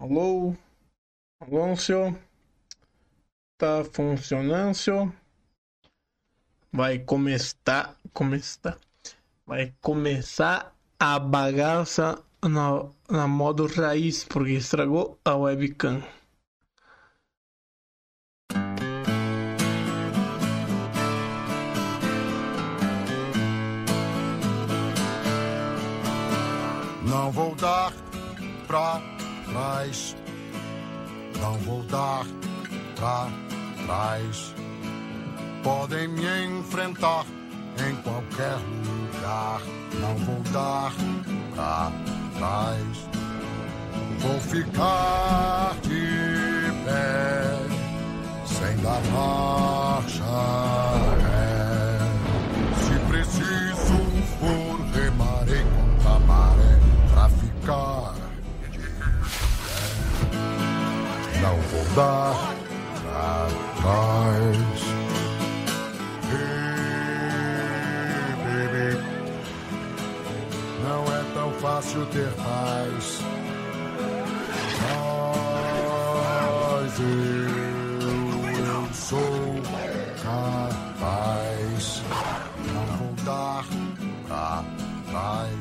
Alô? Alô, senhor? Tá funcionando? Vai começar, começar, vai começar a bagaça na, na modo raiz porque estragou a webcam. Não vou dar pra trás. Não vou dar pra trás. Podem me enfrentar em qualquer lugar. Não vou dar pra trás. Vou ficar de pé sem dar marcha Dar pra trás. Hey, não é tão fácil ter paz. Mas eu sou capaz. Vou dar pra trás.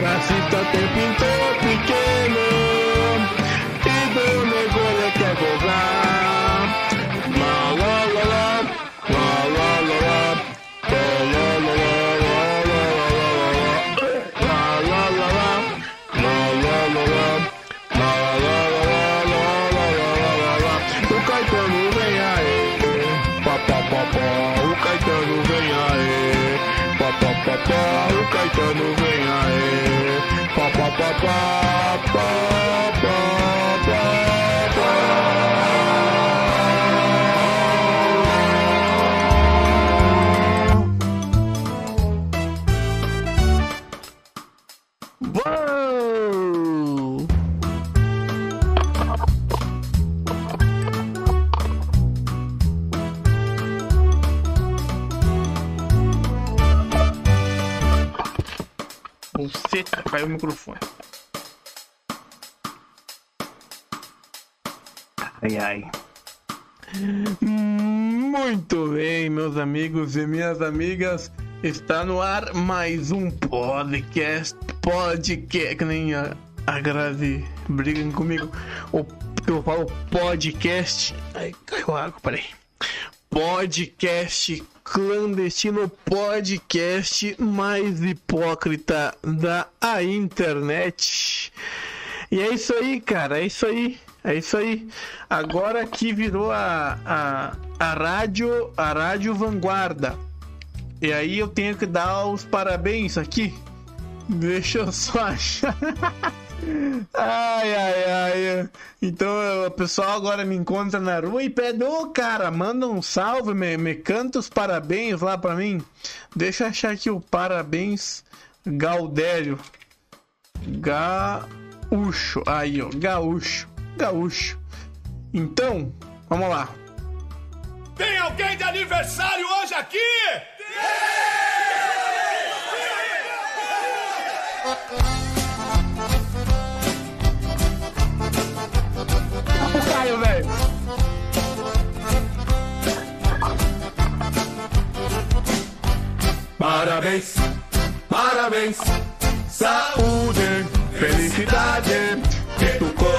Racista o tempo inteiro. o Caetano vem aí. Papapá, papapá. Amigos e minhas amigas. Está no ar mais um podcast. Podcast, que nem a, a brigam comigo. O que eu falo podcast. Ai, caiu água, peraí. Podcast clandestino, podcast mais hipócrita da a internet. E é isso aí, cara, é isso aí. É isso aí. Agora que virou a, a, a rádio, a rádio vanguarda. E aí eu tenho que dar os parabéns aqui. Deixa eu só achar. Ai, ai, ai. Então o pessoal agora me encontra na rua e pede, ô cara, manda um salve, me, me canta os parabéns lá pra mim. Deixa eu achar aqui o parabéns Gaudério. Gaúcho. Aí, ó, gaúcho. Gaúcho. Então, vamos lá. Tem alguém de aniversário hoje aqui? Caio, velho. Parabéns, parabéns, saúde, felicidade, que tu colhe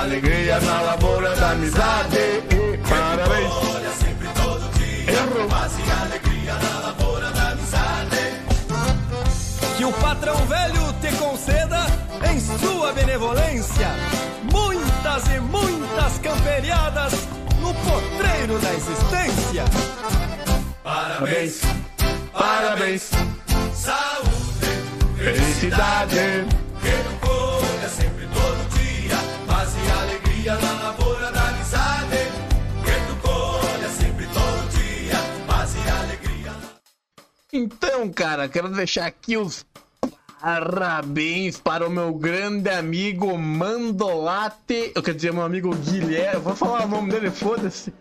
na alegria, e alegria na lavoura da amizade. Parabéns. Que o patrão velho te conceda, em sua benevolência, muitas e muitas camperiadas no potreiro da existência. Parabéns, parabéns, saúde, felicidade, dia na lavoura da amizade. Colha sempre todo dia, paz e alegria. Então, cara, quero deixar aqui os Parabéns para o meu grande amigo Mandolate. Eu quero dizer, meu amigo Guilherme. Eu vou falar o nome dele, foda-se.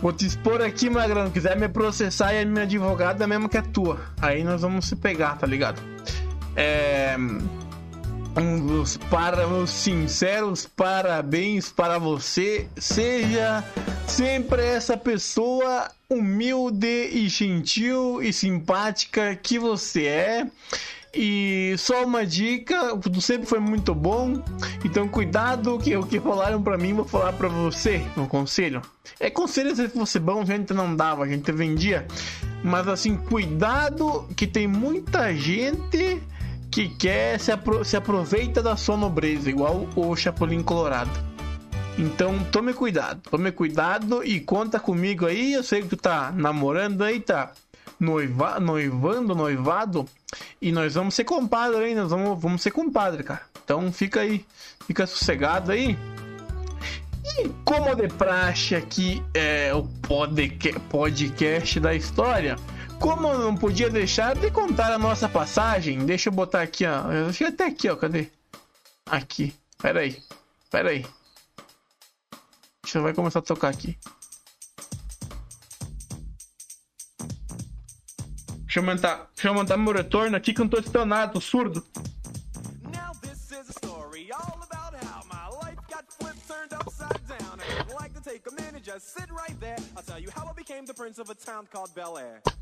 Vou te expor aqui, magrão. Quiser me processar e a minha advogada mesmo que é tua. Aí nós vamos se pegar, tá ligado? É. Os, para, os sinceros parabéns para você. Seja sempre essa pessoa humilde e gentil e simpática que você é. E só uma dica, tudo sempre foi muito bom. Então cuidado que o que falaram para mim vou falar para você, um conselho. É conselho se fosse bom, a gente não dava, a gente vendia. Mas assim, cuidado que tem muita gente que quer se, apro se aproveita da sua nobreza, igual o Chapolin Colorado. Então tome cuidado, tome cuidado e conta comigo aí. Eu sei que tu tá namorando aí, tá noiva, noivando, noivado. E nós vamos ser compadre aí, nós vamos, vamos ser compadre, cara. Então fica aí, fica sossegado aí. E como de praxe aqui é o podcast da história, como eu não podia deixar de contar a nossa passagem, deixa eu botar aqui, ó. Eu achei até aqui, ó. Cadê? Aqui. Pera aí. Pera aí. Deixa vai começar a tocar aqui. Deixa eu aumentar, deixa eu aumentar meu retorno aqui que eu não tô estonado, surdo.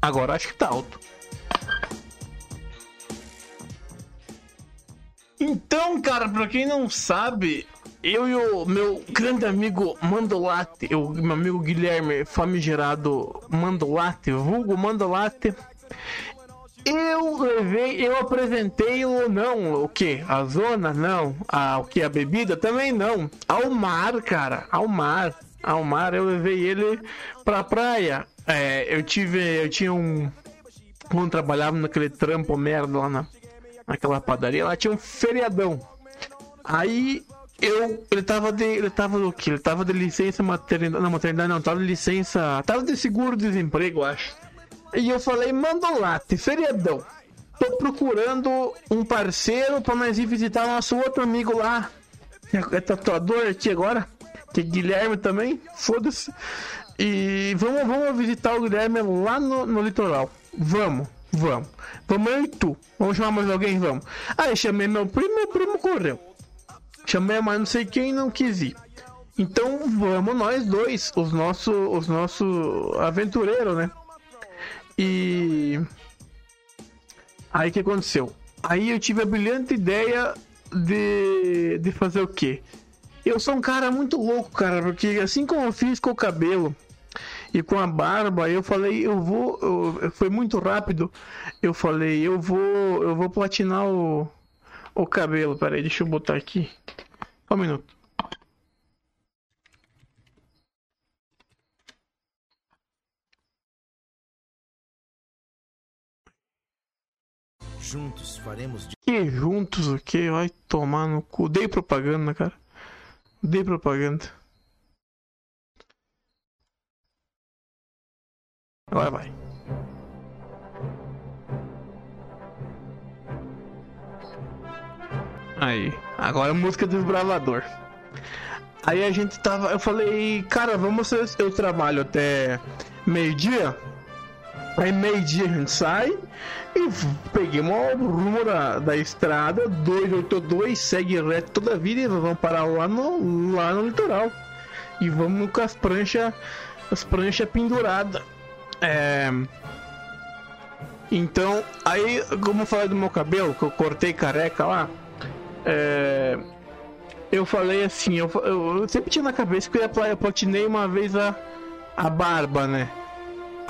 Agora acho que tá alto. Então, cara, pra quem não sabe, eu e o meu grande amigo Mandolate, o meu amigo Guilherme, famigerado Mandolate, vulgo Mandolate, eu levei, eu apresentei o não, o que? A zona? Não. A, o que? A bebida? Também não. Ao mar, cara, ao mar. Ao mar, eu levei ele pra praia. É, eu tive, eu tinha um. Quando trabalhava naquele trampo merda lá na, naquela padaria, lá tinha um feriadão. Aí eu, ele tava de, ele tava do que? Ele tava de licença maternidade, não, maternidade não, tava de licença, tava de seguro-desemprego, acho. E eu falei, manda um late, feriadão. Tô procurando um parceiro pra nós ir visitar nosso outro amigo lá. É, é tatuador aqui agora, que Guilherme também, foda-se. E vamos, vamos visitar o Guilherme lá no, no litoral. Vamos, vamos. Vamos eu e tu. Vamos chamar mais alguém? Vamos. Aí chamei meu primo, meu primo correu. Chamei mais não sei quem não quis ir. Então vamos nós dois, os nossos os nosso aventureiros, né? E aí que aconteceu? Aí eu tive a brilhante ideia de, de fazer o quê? Eu sou um cara muito louco, cara, porque assim como eu fiz com o cabelo e com a barba, eu falei, eu vou, eu- foi muito rápido. Eu falei, eu vou, eu vou platinar o o cabelo. Peraí, deixa eu botar aqui. Um minuto. Juntos faremos de Que juntos o que? Vai tomar no cu. Dei propaganda, cara. Dei propaganda. Agora vai. Aí, agora música do desbravador. Aí a gente tava, eu falei, cara, vamos eu trabalho até meio-dia. Aí meio-dia a gente sai e peguei o rumo da, da estrada 282, segue reto toda a vida e vamos parar lá no, lá no litoral. E vamos com as pranchas as pranchas penduradas. É... Então, aí, como eu falei do meu cabelo, que eu cortei careca lá, é... eu falei assim, eu, eu, eu sempre tinha na cabeça que eu ia eu platinei uma vez a, a barba, né?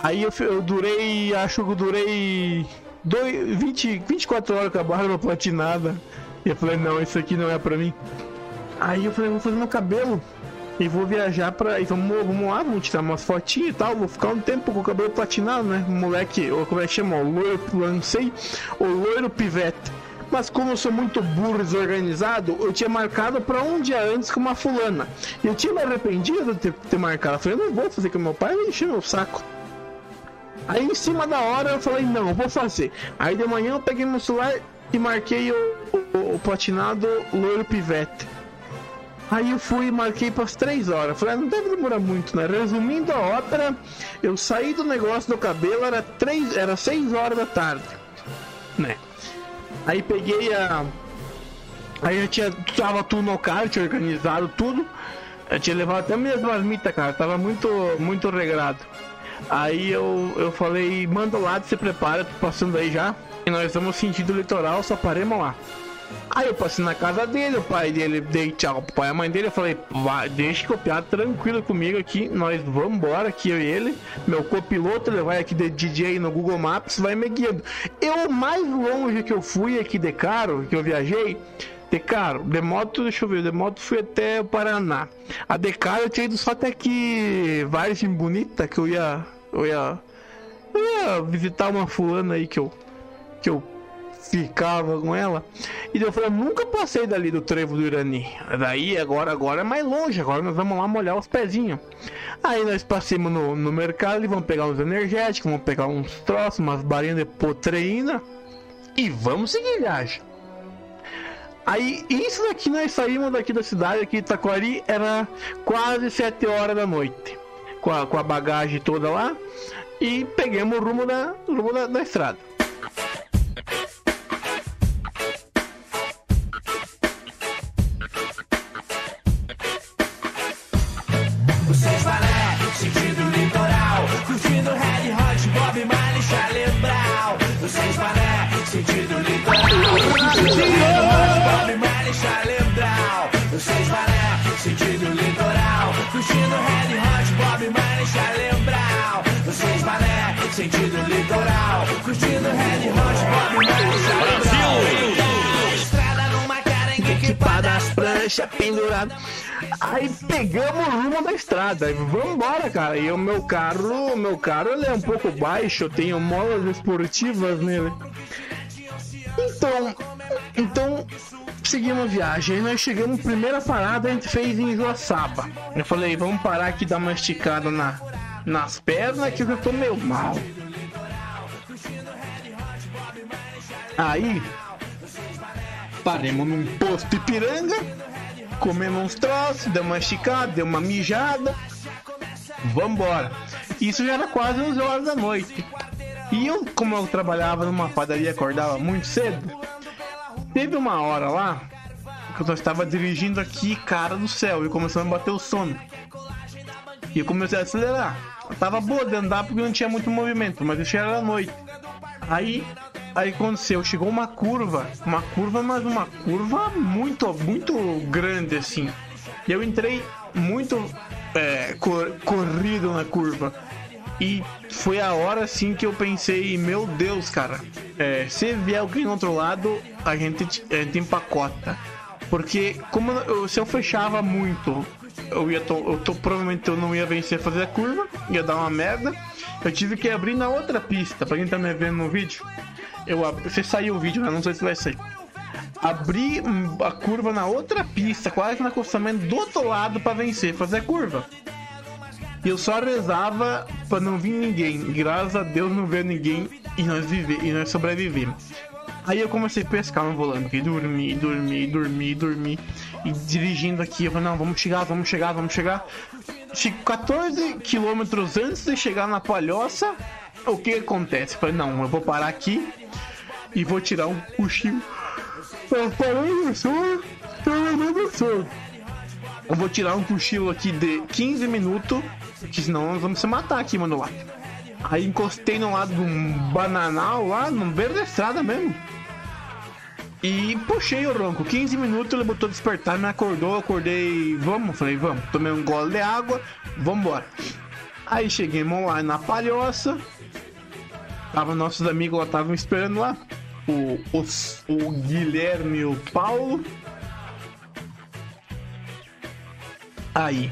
Aí eu, eu durei, acho que eu durei dois, 20, 24 horas com a barba platinada. E eu falei, não, isso aqui não é pra mim. Aí eu falei, vou fazer meu cabelo. E vou viajar pra. E vamos, lá, vamos tirar umas fotinhas e tal. Vou ficar um tempo com o cabelo platinado, né? Moleque, ou como é que chama? O loiro, lancei o loiro pivete. Mas como eu sou muito burro e desorganizado, eu tinha marcado pra um dia antes com uma fulana. Eu tinha me arrependido de ter, ter marcado. Eu falei, eu não vou fazer com meu pai, vai encher meu saco. Aí em cima da hora eu falei, não, eu vou fazer. Aí de manhã eu peguei meu celular e marquei o, o, o platinado loiro pivete. Aí eu fui e marquei para as 3 horas. Falei, ah, não deve demorar muito, né? Resumindo a ópera, eu saí do negócio do cabelo, era, 3, era 6 horas da tarde. Né? Aí peguei a. Aí eu tinha. Tava tudo no carro, tinha organizado tudo. Eu tinha levado até minhas marmitas, cara. Tava muito, muito regrado. Aí eu, eu falei, manda lá, se prepara, tô passando aí já. E nós estamos sentido litoral, só paremos lá. Aí eu passei na casa dele, o pai dele dei tchau pro pai e a mãe dele. Eu falei, deixa copiar tranquilo comigo aqui, nós vamos embora aqui, eu e ele. Meu copiloto, ele vai aqui de DJ no Google Maps, vai me guiando. Eu, mais longe que eu fui aqui de carro, que eu viajei, de carro, de moto, deixa eu ver, de moto fui até o Paraná. A de carro eu tinha ido só até aqui, Vargem Bonita, que eu ia, eu ia, eu ia visitar uma fulana aí que eu, que eu ficava com ela. E eu falei, nunca passei dali do trevo do Irani. Daí agora, agora é mais longe, agora nós vamos lá molhar os pezinhos. Aí nós passamos no, no mercado e vamos pegar uns energéticos, vamos pegar uns troços, umas barinhas de proteína e vamos seguir viagem. Aí, isso daqui nós saímos daqui da cidade, aqui de Taquari, era quase 7 horas da noite. Com a, com a bagagem toda lá. E pegamos o rumo da, rumo da, da estrada. Pranchas penduradas. Aí pegamos o rumo da estrada. Vamos embora, cara. E o meu carro, meu carro ele é um pouco baixo, eu tenho molas esportivas nele. Então, então seguimos a viagem. Nós chegamos, primeira parada a gente fez em Joaçaba. Eu falei, vamos parar aqui dar uma esticada na, nas pernas que eu tô meio mal. Aí paremos num posto Ipiranga, comemos uns troços, deu uma esticada, deu uma mijada, vambora. Isso já era quase 11 horas da noite. E eu, como eu trabalhava numa padaria, acordava muito cedo, teve uma hora lá que eu estava dirigindo aqui, cara do céu, e começou a bater o sono. E eu comecei a acelerar. Eu tava boa de andar porque não tinha muito movimento, mas isso já era noite. Aí, aí aconteceu, chegou uma curva, uma curva, mas uma curva muito, muito grande assim. E eu entrei muito é, cor- corrido na curva. E foi a hora assim que eu pensei, meu Deus, cara, é, se vier alguém do outro lado, a gente, a gente empacota. Porque como eu- se eu fechava muito, eu ia to, eu tô, provavelmente eu não ia vencer fazer a curva, ia dar uma merda. Eu tive que abrir na outra pista, pra quem tá me vendo no vídeo. Eu você saiu o vídeo, né? Não sei se vai sair. Abri a curva na outra pista, quase no acostamento do outro lado pra vencer, fazer a curva. E eu só rezava pra não vir ninguém. Graças a Deus não veio ninguém e nós vive, e nós sobrevivemos. Aí eu comecei a pescar no volante, dormi, dormi, dormi, dormi. E dirigindo aqui, eu falei, não, vamos chegar, vamos chegar, vamos chegar. Fico 14 quilômetros antes de chegar na palhoça. O que acontece? Eu falei, não, eu vou parar aqui e vou tirar um cochilo. Eu parei levando sono. Eu vou tirar um cochilo aqui de 15 minutos, porque senão nós vamos se matar aqui, mano, lá. Aí encostei no lado de um bananal lá, no beiro da estrada mesmo. E puxei o ronco. 15 minutos ele botou despertar, me acordou, eu acordei. Vamos, falei, vamos. Tomei um gole de água, vambora. Aí chegamos lá na palhoça. Tava nossos amigos lá, estavam esperando lá. O, os- o Guilherme e o Paulo. Aí.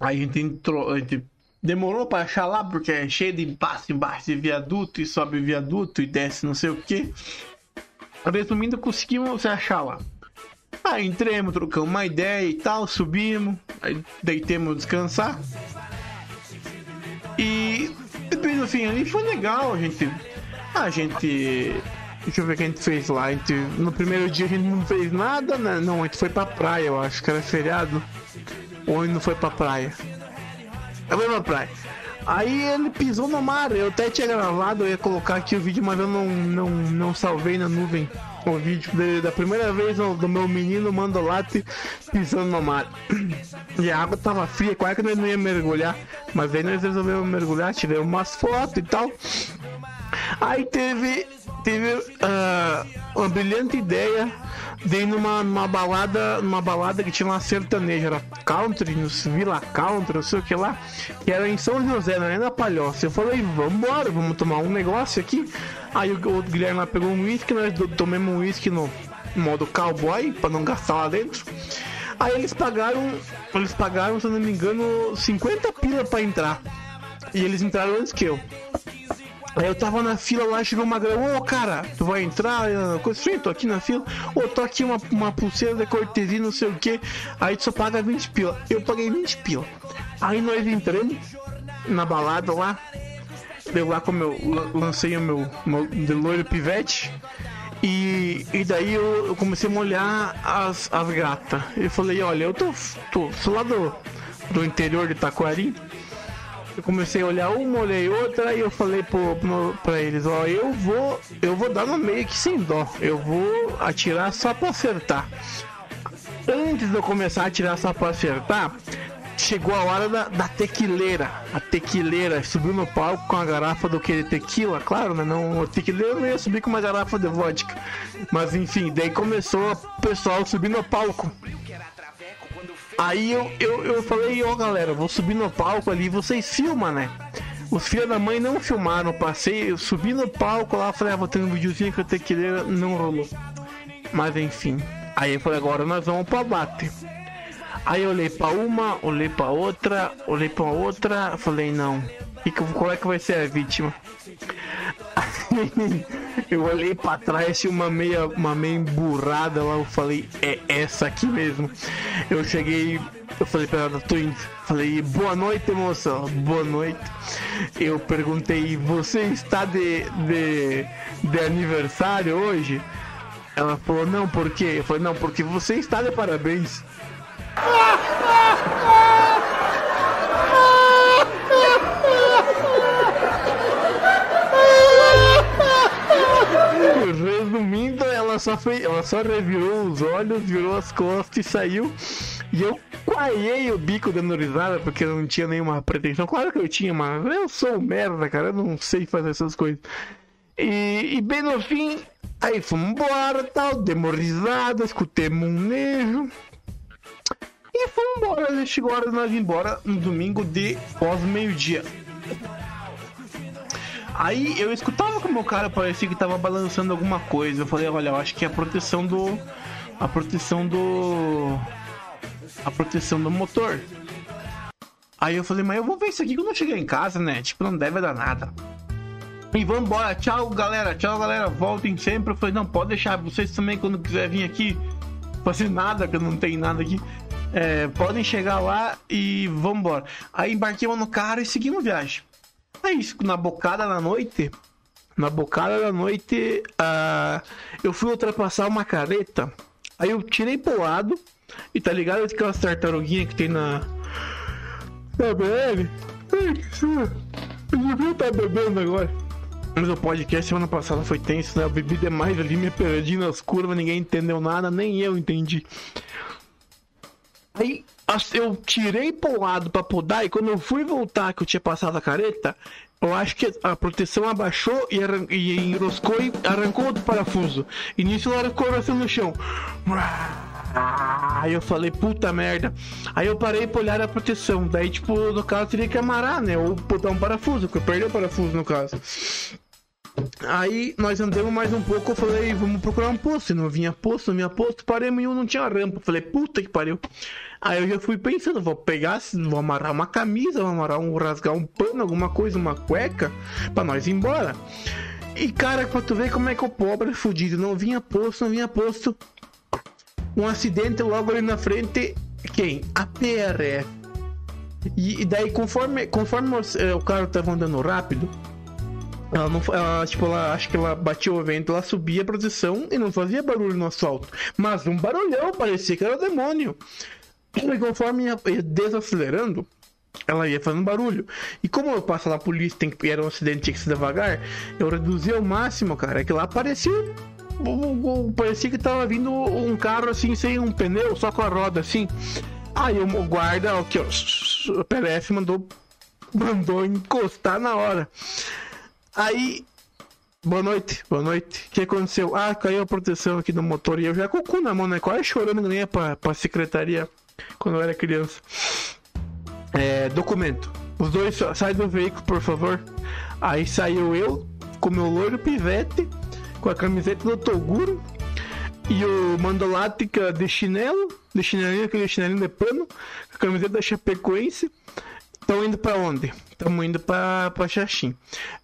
Aí a gente entrou. A gente demorou pra achar lá, porque é cheio de passo embaixo de viaduto e sobe viaduto e desce não sei o que. Resumindo, conseguimos se achar lá. Aí entremos, trocamos uma ideia e tal, subimos, aí deitemos descansar. E fim ali foi legal, a gente. A gente. Deixa eu ver o que a gente fez lá. A gente, no primeiro dia a gente não fez nada, né? Não, a gente foi pra praia, eu acho que era feriado. Ou gente não foi pra praia. Eu fui pra praia. Aí ele pisou no mar, eu até tinha gravado, eu ia colocar aqui o vídeo, mas eu não, não, não salvei na nuvem o vídeo de- da primeira vez do, do meu menino Mandolate pisando no mar. E a água tava fria, quase que nós não ia mergulhar, mas aí nós resolvemos mergulhar, tiramos umas fotos e tal. Aí teve, teve ah, uma brilhante ideia de ir numa, numa balada, numa balada que tinha uma sertaneja, era country, Vila Country, não sei o que lá, que era em São José, não era na Palhoça. Eu falei, vambora, vamos tomar um negócio aqui. Aí o outro Guilherme lá pegou um uísque, nós tomamos um uísque no modo cowboy, pra não gastar lá dentro. Aí eles pagaram, eles pagaram, se eu não me engano, 50 pila pra entrar. E eles entraram antes que eu. Aí eu tava na fila lá, chegou uma grana, ô cara, tu vai entrar? Eu, coisa assim, tô aqui na fila, ô, tô aqui uma, uma pulseira de cortesia, não sei o que, aí tu só paga 20 pila. Eu paguei 20 pila. Aí nós entramos na balada lá, eu lá como eu la- lancei o meu, meu loiro pivete, e, e daí eu, eu comecei a molhar as, as gatas. Eu falei, olha, eu tô, tô lá do, do interior de Taquari, eu comecei a olhar uma, olhei outra e eu falei pro, pro, pra eles, ó, eu vou, eu vou dar no meio aqui sem dó. Eu vou atirar só pra acertar. Antes de eu começar a atirar só pra acertar, chegou a hora da, da tequileira. A tequileira subiu no palco com a garrafa do que tequila, claro, né? Não, o tequileiro não ia subir com uma garrafa de vodka. Mas enfim, daí começou o pessoal subir no palco. Aí eu, eu, eu falei, ó galera, eu vou subir no palco ali, vocês filmam, né? Os filhos da mãe não filmaram, passei, eu subi no palco lá, falei, ah, vou ter um videozinho que eu tenho que ler, não rolou. Mas enfim. Aí eu falei, agora nós vamos pra bate. Aí eu olhei pra uma, olhei pra outra, olhei pra outra, falei, não. E qual é que vai ser a vítima? eu olhei pra trás, tinha uma meia, uma meia emburrada lá, eu falei, é essa aqui mesmo. Eu cheguei, eu falei pra ela, tô indo. Falei, boa noite, moça, boa noite. Eu perguntei, você está de, de, de aniversário hoje? Ela falou, não, por quê? Eu falei, não, porque você está de parabéns. Resumindo, ela só fez, ela só revirou os olhos, virou as costas e saiu. E eu coalhei o bico dando risada porque eu não tinha nenhuma pretensão. Claro que eu tinha, mas eu sou um merda, cara. Eu não sei fazer essas coisas. E, e bem no fim, aí fomos embora tal, demos risada, escutemos um nejo. E fomos embora. Chegou a hora de nós ir embora no domingo de pós meio-dia. Aí eu escutava como o cara parecia que tava balançando alguma coisa. Eu falei, olha, eu acho que é a proteção do. A proteção do. A proteção do motor. Aí eu falei, mas eu vou ver isso aqui quando eu chegar em casa, né? Tipo, não deve dar nada. E vambora, tchau galera, tchau galera, voltem sempre. Eu falei, não, pode deixar, vocês também quando quiser vir aqui fazer nada, que eu não tenho nada aqui. é, podem chegar lá e vambora. Aí embarquemos no carro e seguimos viagem. Aí, na bocada da noite, na bocada da noite, ah, eu fui ultrapassar uma careta. Aí eu tirei pro lado. E tá ligado aquelas tartaruguinhas que tem na. Na BL? Que. Eu devia estar bebendo agora. Mas o podcast semana passada foi tenso, né? Eu bebi demais ali, me perdi nas curvas, ninguém entendeu nada, nem eu entendi. Aí eu tirei pro lado pra podar e quando eu fui voltar que eu tinha passado a careta, eu acho que a proteção abaixou e, arran- e enroscou e arrancou outro parafuso. E nisso ela ficou assim no chão. Aí eu falei, puta merda. Aí eu parei pra olhar a proteção. Daí, tipo, no caso, teria que amarrar, né? Ou botar um parafuso, porque eu perdi o parafuso no caso. Aí nós andamos mais um pouco, eu falei, vamos procurar um posto. Não vinha posto, não vinha posto, paremos e um não tinha rampa. Eu falei, puta que pariu. Aí eu já fui pensando, vou pegar, vou amarrar uma camisa, vou amarrar um, rasgar um pano, alguma coisa, uma cueca, pra nós ir embora. E cara, pra tu ver como é que o pobre é fudido, não vinha posto, não vinha posto. Um acidente logo ali na frente, quem? A PRF. E, e daí, conforme, conforme os- eh, o carro tava andando rápido, Ela não, ela, tipo, ela acho que ela batia o vento, ela subia a proteção e não fazia barulho no asfalto. Mas um barulhão, parecia que era o demônio. E conforme ia desacelerando, ela ia fazendo barulho. E como eu passo lá a polícia, tem que era um acidente, tinha que ser devagar, eu reduzi ao máximo, cara. É que lá parecia. o- o- o- Parecia que tava vindo um carro assim, sem um pneu, só com a roda assim. Aí o o guarda, aqui, ó, o PLF mandou, mandou encostar na hora. Aí Boa noite, boa noite. O que aconteceu? Ah, caiu a proteção aqui no motor. E eu já com o cu na mão, né? Quase chorando nem pra, pra secretaria quando eu era criança. É, documento. Os dois sa- saem do veículo, por favor. Aí saiu eu com meu loiro pivete, com a camiseta do Toguro e o Mandolática de chinelo, de chinelinho, aquele chinelinho de pano, a camiseta da Chapecoense. Estão indo pra onde? Estamos indo pra Xaxim.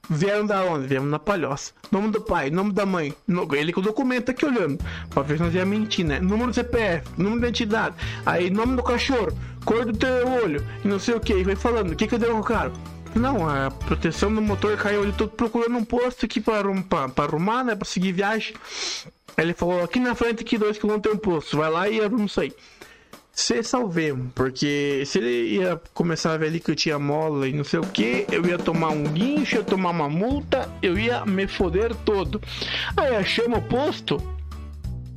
Vieram da onde? Vieram na Palhoça. Nome do pai, nome da mãe. No- ele com o documento aqui olhando. Pra ver se nós ia mentir, né? Número do CPF, número da identidade. Aí, nome do cachorro, cor do teu olho, e não sei o que. E vai falando, o que que eu dei com o cara? Não, a proteção do motor caiu. Eu tô procurando um posto aqui pra arrumar, né? Pra seguir viagem. Aí ele falou, aqui na frente, aqui, dois quilômetros tem um posto. Vai lá e arruma isso aí se salvemos, porque se ele ia começar a ver ali que eu tinha mola e não sei o que, eu ia tomar um guincho, eu ia tomar uma multa, eu ia me foder todo. Aí achamos o posto,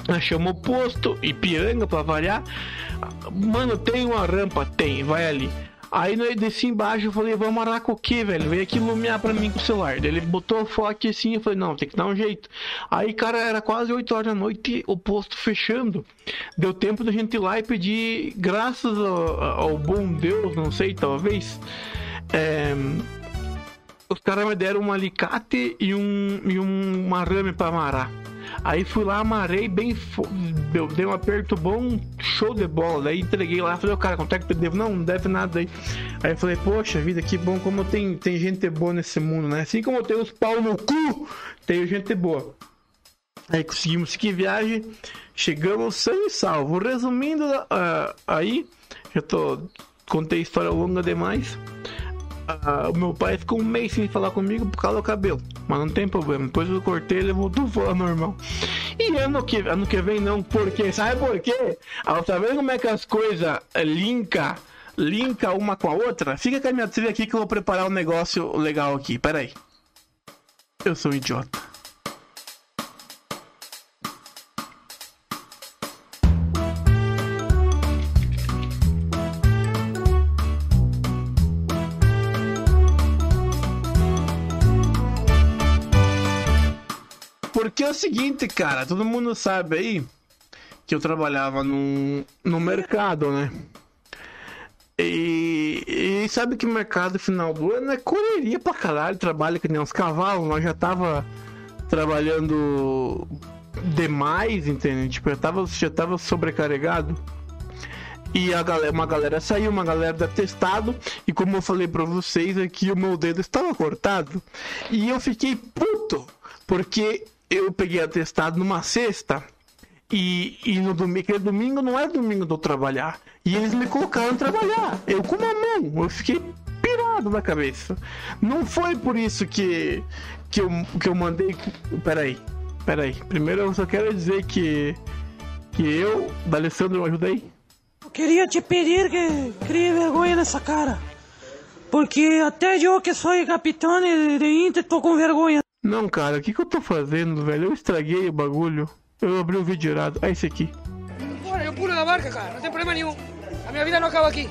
achamos o posto, Ipiranga pra variar. Mano, tem uma rampa? Tem, vai ali. Aí nós desci embaixo, eu falei, vamos arar com o que, velho? Veio aqui iluminar pra mim com o celular. Daí ele botou o foco assim, eu falei, não, tem que dar um jeito. Aí, cara, era quase 8 horas da noite, o posto fechando. Deu tempo da gente ir lá e pedir, graças ao, ao bom Deus, não sei, talvez. é, os caras me deram um alicate e um, e um uma arame pra amarrar. Aí fui lá, amarrei bem. Deu, dei um aperto bom, show de bola. Daí entreguei lá, falei, ô cara, quanto é que eu devo? Não, não deve nada aí. Aí eu falei, poxa vida, que bom como tem, tem gente boa nesse mundo, né? Assim como tem os pau no cu, tem gente boa. Aí conseguimos seguir viagem, chegamos são e salvo. Resumindo, ah, aí, já tô. Contei história longa demais. Ah, o meu pai ficou um mês sem falar comigo por causa do cabelo. Mas não tem problema. Depois eu cortei ele voltou falar normal. E ano que, ano que vem não, porque sabe por quê? Ah, tá vendo como é que as coisas eh, linka, linka uma com a outra? Fica com a minha trilha aqui que eu vou preparar um negócio legal aqui. Pera aí. Eu sou um idiota. Seguinte, cara, todo mundo sabe aí que eu trabalhava no, no mercado, né? E, e sabe que mercado final do ano é correria pra caralho, trabalha que nem uns cavalos, nós já tava trabalhando demais, entende? Tipo, já tava, já tava sobrecarregado. E a galera, uma galera saiu, uma galera da testado. E como eu falei pra vocês aqui, o meu dedo estava cortado. E eu fiquei puto, porque eu peguei atestado numa sexta. E, e no domingo, aquele domingo não é domingo eu trabalhar. E eles me colocaram a trabalhar. Eu com uma mão. Eu fiquei pirado na cabeça. Não foi por isso que, que, eu, que eu mandei. Peraí, peraí. Primeiro eu só quero dizer que. Que eu, D'Alessandro, me ajuda aí. Queria te pedir que crie vergonha nessa cara. Porque até eu que sou capitão de Inter tô com vergonha. Não, cara, o que, que eu tô fazendo, velho? Eu estraguei o bagulho. Eu abri o vídeo errado. É esse aqui. Bueno, eu pulo da barca, cara, não tem problema nenhum. A minha vida não acaba aqui.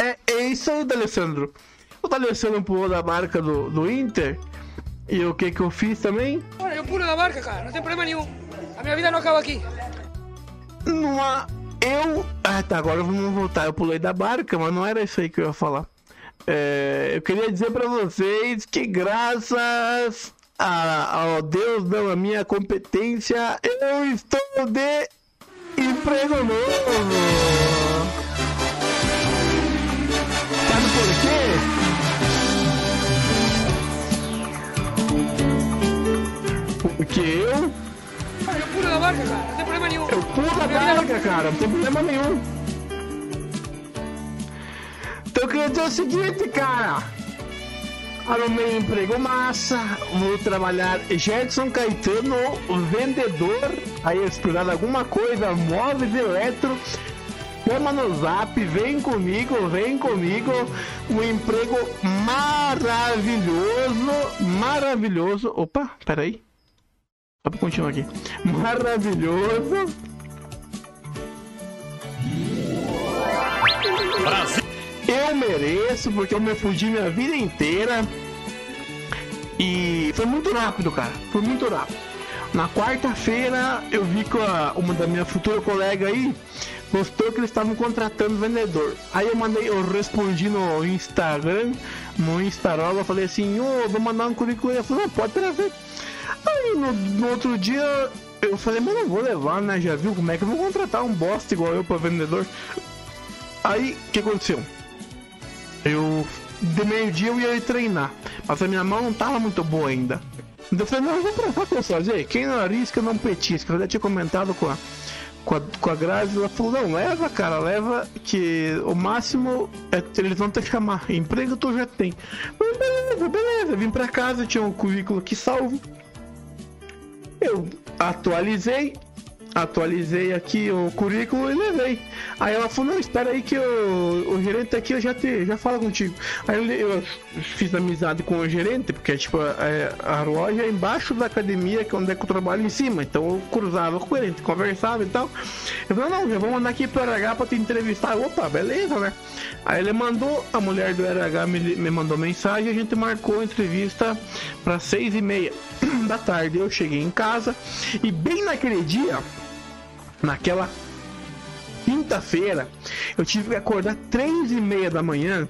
É, é isso aí, D'Alessandro. O D'Alessandro pulou da marca do, do Inter. E o que que eu fiz também? Bueno, eu pulo da barca, cara, não tem problema nenhum. A minha vida não acaba aqui. Numa. Eu. Ah, tá, agora vamos voltar. Eu pulei da barca, mas não era isso aí que eu ia falar. É, eu queria dizer pra vocês que graças a, ao Deus não, a minha competência, eu estou de emprego novo. Sabe por quê? Porque eu eu pulo da barca, cara, não tem problema nenhum. eu pulo da barca, cara, não tem problema nenhum. Então eu queria dizer o seguinte, cara. Arrumei um emprego massa, vou trabalhar Jetson Caetano, vendedor, aí explorar alguma coisa, móveis, eletro, chama no zap, vem comigo, vem comigo, um emprego maravilhoso, maravilhoso, opa, peraí, só pra continuar aqui, maravilhoso, eu mereço, porque eu me fudi minha vida inteira. E foi muito rápido, cara. Foi muito rápido. Na quarta-feira eu vi que uma da minha futura colega aí postou que eles estavam contratando vendedor. Aí eu mandei, eu respondi no Instagram, no Instarola, eu falei assim, ô, vou mandar um currículo. Ele falou, pode trazer. Aí no, no outro dia eu falei, mas não vou levar, né? Já viu como é que eu vou contratar um bosta igual eu pra vendedor? Aí, o que aconteceu? Eu, de meio-dia eu ia treinar, mas a minha mão não tava muito boa ainda. Então eu falei, não, eu vou fazer. Quem não arrisca, não petisca. Eu já tinha comentado com a, com a, com a Grazi, ela falou, não, leva, cara, leva, que o máximo é eles vão te chamar. Emprego tu já tem. Falei, beleza, beleza. Vim pra casa, tinha um currículo aqui salvo. Eu atualizei, atualizei aqui o currículo e levei. Aí ela falou, não, espera aí que o, gerente aqui eu já te, já fala contigo. Aí eu, eu fiz amizade com o gerente, porque tipo, é, a loja é embaixo da academia, que é onde é que eu trabalho em cima. Então eu cruzava com o gerente, conversava e tal. Eu falei, não, já vou mandar aqui pro RH pra te entrevistar. Opa, beleza, né? Aí ele mandou, a mulher do RH me, me mandou mensagem, a gente marcou a entrevista para seis e meia da tarde. Eu cheguei em casa e bem naquele dia, naquela quinta-feira, eu tive que acordar três e meia da manhã,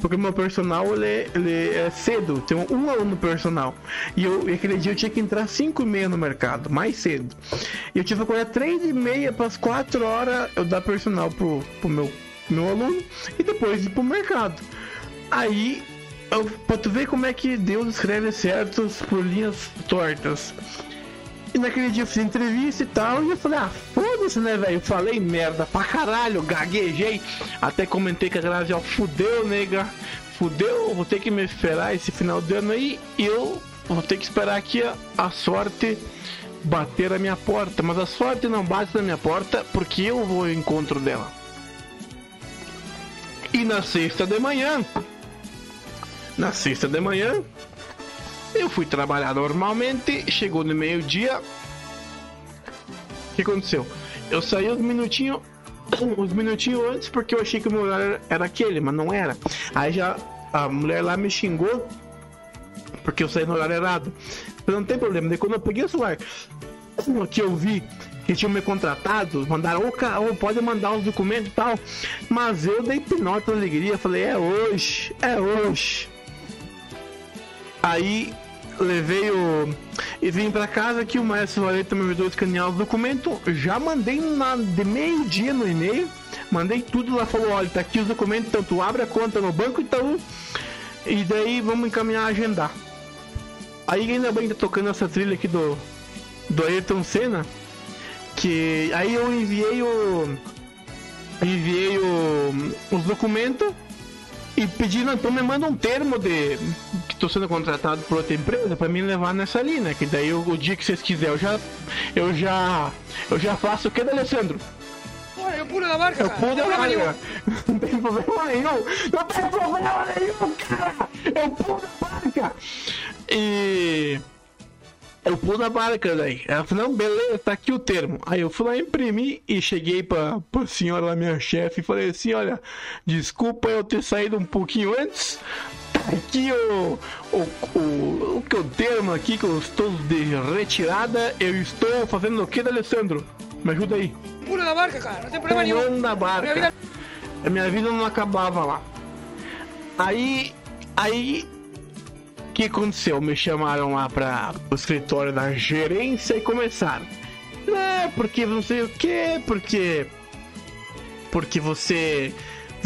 porque meu personal ele, ele é cedo, tem um aluno personal. E eu, e aquele dia eu tinha que entrar cinco e meia no mercado, mais cedo. E eu tive que acordar três e meia para as quatro horas eu dar personal pro, pro meu, meu aluno e depois ir pro mercado. Aí, eu, pra tu ver como é que Deus escreve certos por linhas tortas. E naquele dia eu fiz entrevista e tal, e eu falei, ah, foda-se, né, velho? Falei merda pra caralho, gaguejei. Até comentei que a Grazi, ó, fudeu, nega. Fudeu, vou ter que me esperar esse final de ano aí. E eu vou ter que esperar aqui a, a sorte bater a minha porta. Mas a sorte não bate na minha porta porque eu vou ao encontro dela. E na sexta de manhã, na sexta de manhã, eu fui trabalhar normalmente, chegou no meio-dia. O que aconteceu? Eu saí uns minutinhos, uns minutinhos antes porque eu achei que o meu horário era aquele, mas não era. Aí já a mulher lá me xingou porque eu saí no horário errado. Mas não tem problema, daí quando eu peguei o celular que eu vi que tinham me contratado, mandaram, ô ô, pode mandar os documentos e tal. Mas eu dei pinota alegria, falei, é hoje, é hoje. Aí levei o. E vim pra casa que o Maestro Valeta me ajudou a escanear os documentos. Já mandei na, de meio-dia no e-mail. Mandei tudo lá, falou, olha, tá aqui os documentos, então tu abre a conta no Banco Itaú. E daí vamos encaminhar a agendar. Aí ainda bem que tocando essa trilha aqui do. Do Ayrton Senna. Que aí eu enviei o. Enviei o, os documentos e pedindo então me manda um termo de que estou sendo contratado por outra empresa para me levar nessa linha, né? Que daí eu- o dia que vocês quiserem eu já eu já eu já faço o que, Alessandro? Olha, eu pulo da barca, Eu pulo da barca. Não tem problema nenhum. Não tem problema nenhum, cara. Eu pulo da barca. E eu pulo da barca daí. Ela falou, não, beleza, tá aqui o termo. Aí eu fui lá imprimir e cheguei pra, pra senhora lá, minha chefe, e falei assim, olha, desculpa eu ter saído um pouquinho antes. Tá aqui o, o, o, o que eu termo aqui, que eu estou de retirada. Eu estou fazendo o que, Alessandro? Me ajuda aí. Pulo da barca, cara. Não tem problema nenhum. Pulando da barca. Minha vida- minha vida não acabava lá. Aí, aí, o que aconteceu? Me chamaram lá para o escritório da gerência e começaram. É, porque não sei o que, porque porque você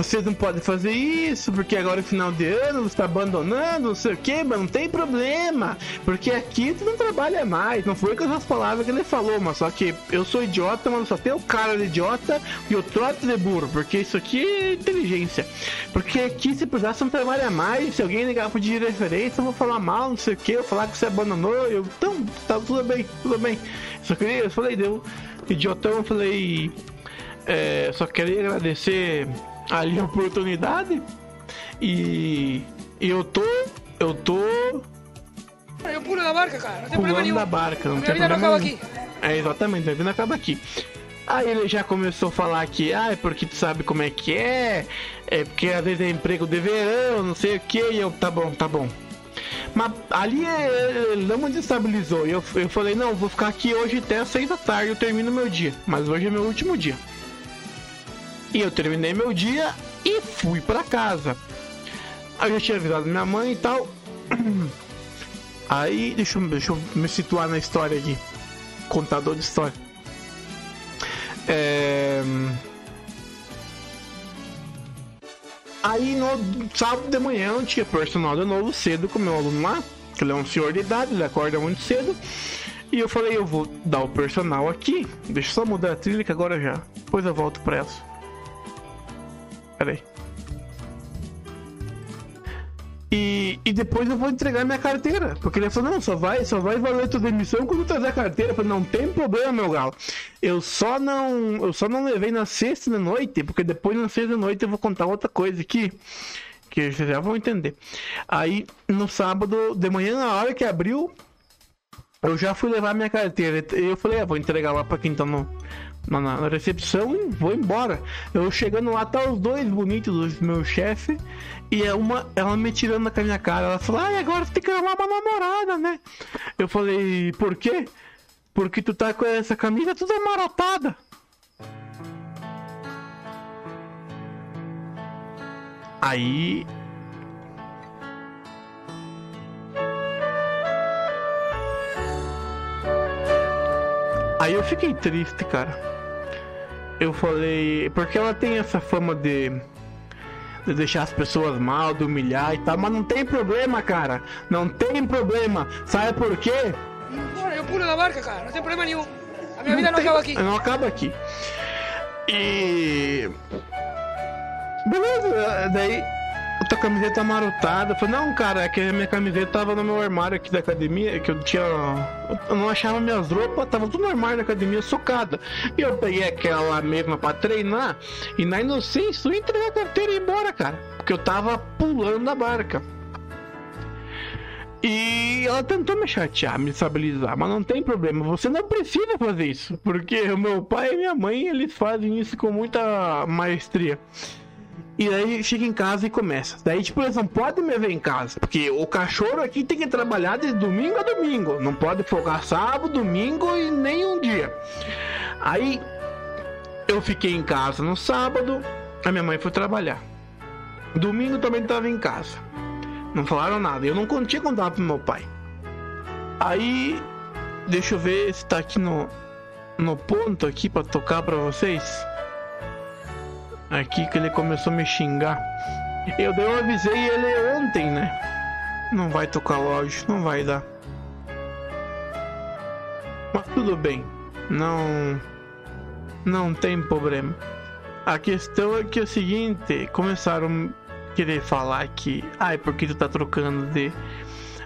vocês não podem fazer isso, porque agora é final de ano, você tá abandonando, não sei o que, mas não tem problema, porque aqui tu não trabalha mais. Não foi com essas palavras que ele falou, mas só que eu sou idiota, mas só tem o cara de idiota e o trote de burro, porque isso aqui é inteligência. Porque aqui se precisar você não trabalha mais, se alguém ligar pra de referência, eu vou falar mal, não sei o que, eu falar que você abandonou, eu, então, tá tudo bem, tudo bem. Só queria, eu falei, deu idiotão, eu falei, é, só queria agradecer ali a oportunidade e, eu tô, eu tô Eu pulo da barca, cara. Não tem problema nenhum. barca, não minha tem não problema acaba nenhum. aqui. É, exatamente, minha vida acaba aqui. Aí ele já começou a falar que, ah, é porque tu sabe como é que é, é porque às vezes é emprego de verão, não sei o que, e eu, tá bom, tá bom. Mas ali é, ele não me destabilizou. E eu, eu falei, não, vou ficar aqui hoje até as seis da tarde, eu termino meu dia. Mas hoje é meu último dia. E eu terminei meu dia e fui pra casa. Aí eu já tinha avisado minha mãe e tal. Aí, deixa eu, deixa eu me situar na história aqui. Contador de história. É... Aí no sábado de manhã eu tinha personal de novo cedo com meu aluno lá, que ele é um senhor de idade, ele acorda muito cedo. E eu falei, eu vou dar o personal aqui. Deixa eu só mudar a trilha que agora já. Depois eu volto pra essa. Pera aí. E, e depois eu vou entregar minha carteira. Porque ele falou, não, só vai, só vai valer tua demissão quando trazer a carteira. Eu falei, não tem problema, meu galo. Eu só não. Eu só não levei na sexta da noite, porque depois na sexta da noite eu vou contar outra coisa aqui. Que vocês já vão entender. Aí, no sábado de manhã, na hora que abriu, eu já fui levar minha carteira. Eu falei, ah, vou entregar lá pra quem tá no, na, na recepção e vou embora. Eu chegando lá, tá os dois bonitos do meu chefe. E é uma, ela me tirando com a minha cara. Ela falou, ah, agora você tem que arrumar uma namorada, né? Eu falei, por quê? Porque tu tá com essa camisa toda amarotada. Aí Aí eu fiquei triste, cara. Eu falei, porque ela tem essa fama de, de deixar as pessoas mal, de humilhar e tal, mas não tem problema, cara. Não tem problema. Sabe por quê? Eu pulo da barca, cara. Não tem problema nenhum. A minha vida não tem- acaba aqui. Não acaba aqui. E. Beleza, daí a tua camiseta amarotada. Eu falei, não, cara, é que a minha camiseta tava no meu armário aqui da academia, que eu tinha. Eu não achava minhas roupas, tava tudo no armário da academia socada. E eu peguei aquela lá mesma pra treinar, e na inocência eu entreguei a carteira e ir embora, cara. Porque eu tava pulando a barca. E ela tentou me chatear, me estabilizar, mas não tem problema, você não precisa fazer isso, porque o meu pai e minha mãe, eles fazem isso com muita maestria. E aí chega em casa e começa. Daí, tipo, eles não podem me ver em casa, porque o cachorro aqui tem que trabalhar de domingo a domingo, não pode folgar sábado, domingo e nem um dia. Aí eu fiquei em casa no sábado, a minha mãe foi trabalhar. Domingo também tava em casa. Não falaram nada. Eu não tinha contado pro meu pai. Aí, deixa eu ver se tá aqui no, no ponto aqui pra tocar pra vocês. Aqui que ele começou a me xingar. Eu, daí eu avisei ele ontem, né? Não vai tocar lógico, não vai dar. Mas tudo bem. Não. Não tem problema. A questão é que é o seguinte, começaram a querer falar que, ai, porque tu tá trocando de,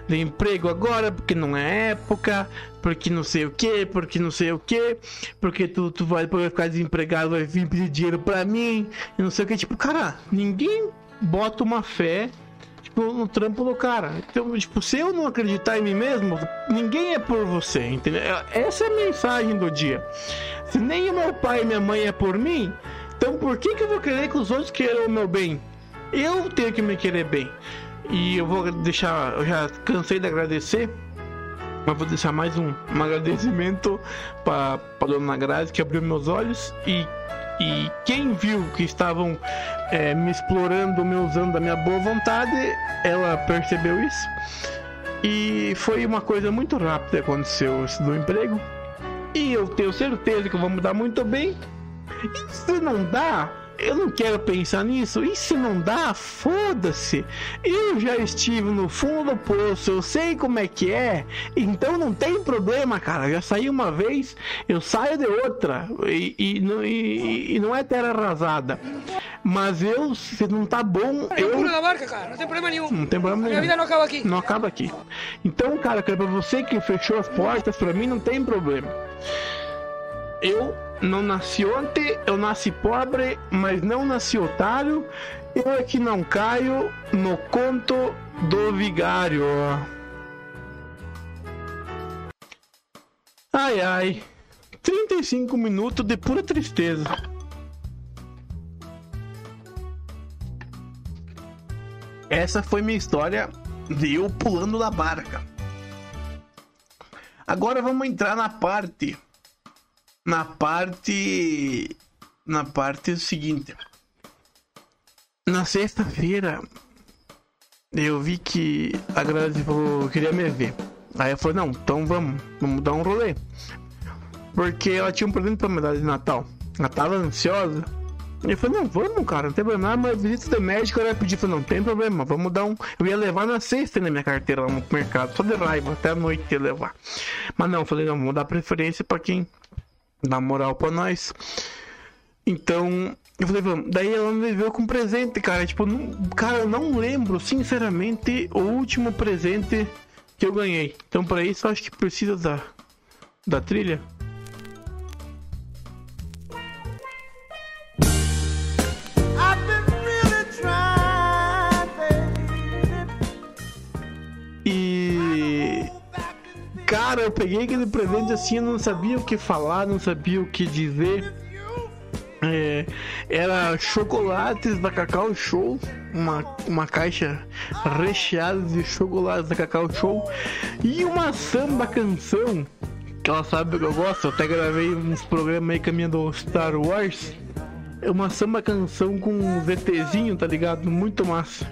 de emprego agora, porque não é época, porque não sei o que, porque não sei o que, porque tu, tu vai vai ficar desempregado, vai vir pedir dinheiro pra mim, e não sei o que, tipo, cara, ninguém bota uma fé tipo, no trampo do cara. Então, tipo, se eu não acreditar em mim mesmo, ninguém é por você, entendeu? Essa é a mensagem do dia. Se nem o meu pai e minha mãe é por mim, então por que, que eu vou querer que os outros queiram o meu bem? Eu tenho que me querer bem. E eu vou deixar, eu já cansei de agradecer, mas vou deixar mais um, um agradecimento para dona Grazi que abriu meus olhos e, e quem viu que estavam é, me explorando, me usando da minha boa vontade, ela percebeu isso. E foi uma coisa muito rápida que aconteceu isso do emprego. E eu tenho certeza que eu vou mudar muito bem. E se não dá, eu não quero pensar nisso. E se não dá, foda-se. Eu já estive no fundo do poço, eu sei como é que é. Então não tem problema, cara. Já saí uma vez, eu saio de outra. E, e, não- e- e não é terra arrasada. Mas eu, se não tá bom, Eu eu. da barca, cara, não tem problema nenhum. Não tem problema Minha nenhum. vida não acaba aqui. Não acaba aqui. Então, cara, pra você que fechou as portas, pra mim não tem problema. Eu não nasci ontem, eu nasci pobre, mas não nasci otário. Eu é que não caio no conto do vigário. Ai ai. 35 minutos de pura tristeza. Essa foi minha história de eu pulando da barca. Agora vamos entrar na parte. Na parte. Na parte seguinte. Na sexta-feira, eu vi que a Grazi falou queria me ver. Aí eu falei, não, então vamos, vamos dar um rolê. Porque ela tinha um presente pra me dar de Natal. Ela tava ansiosa. Eu falei, não, vamos, cara, não tem problema, mas visita de médico ela ia pedir, eu falei, não tem problema, vamos dar um. Eu ia levar na sexta na minha carteira lá no mercado, só de raiva, até a noite ia levar. Mas não, falei, não, vamos dar preferência pra quem dá moral pra nós. Então, eu falei, vamos. Daí ela me veio com presente, cara. Tipo, não, cara, eu não lembro, sinceramente, o último presente que eu ganhei. Então, pra isso, acho que precisa da, da trilha. Cara, eu peguei aquele presente assim, não sabia o que falar, não sabia o que dizer. É, era chocolates da Cacau Show, uma, uma caixa recheada de chocolates da Cacau Show e uma samba canção, que ela sabe que eu gosto, eu até gravei uns programas aí caminhando do Star Wars. É uma samba canção com um VTzinho, tá ligado? Muito massa.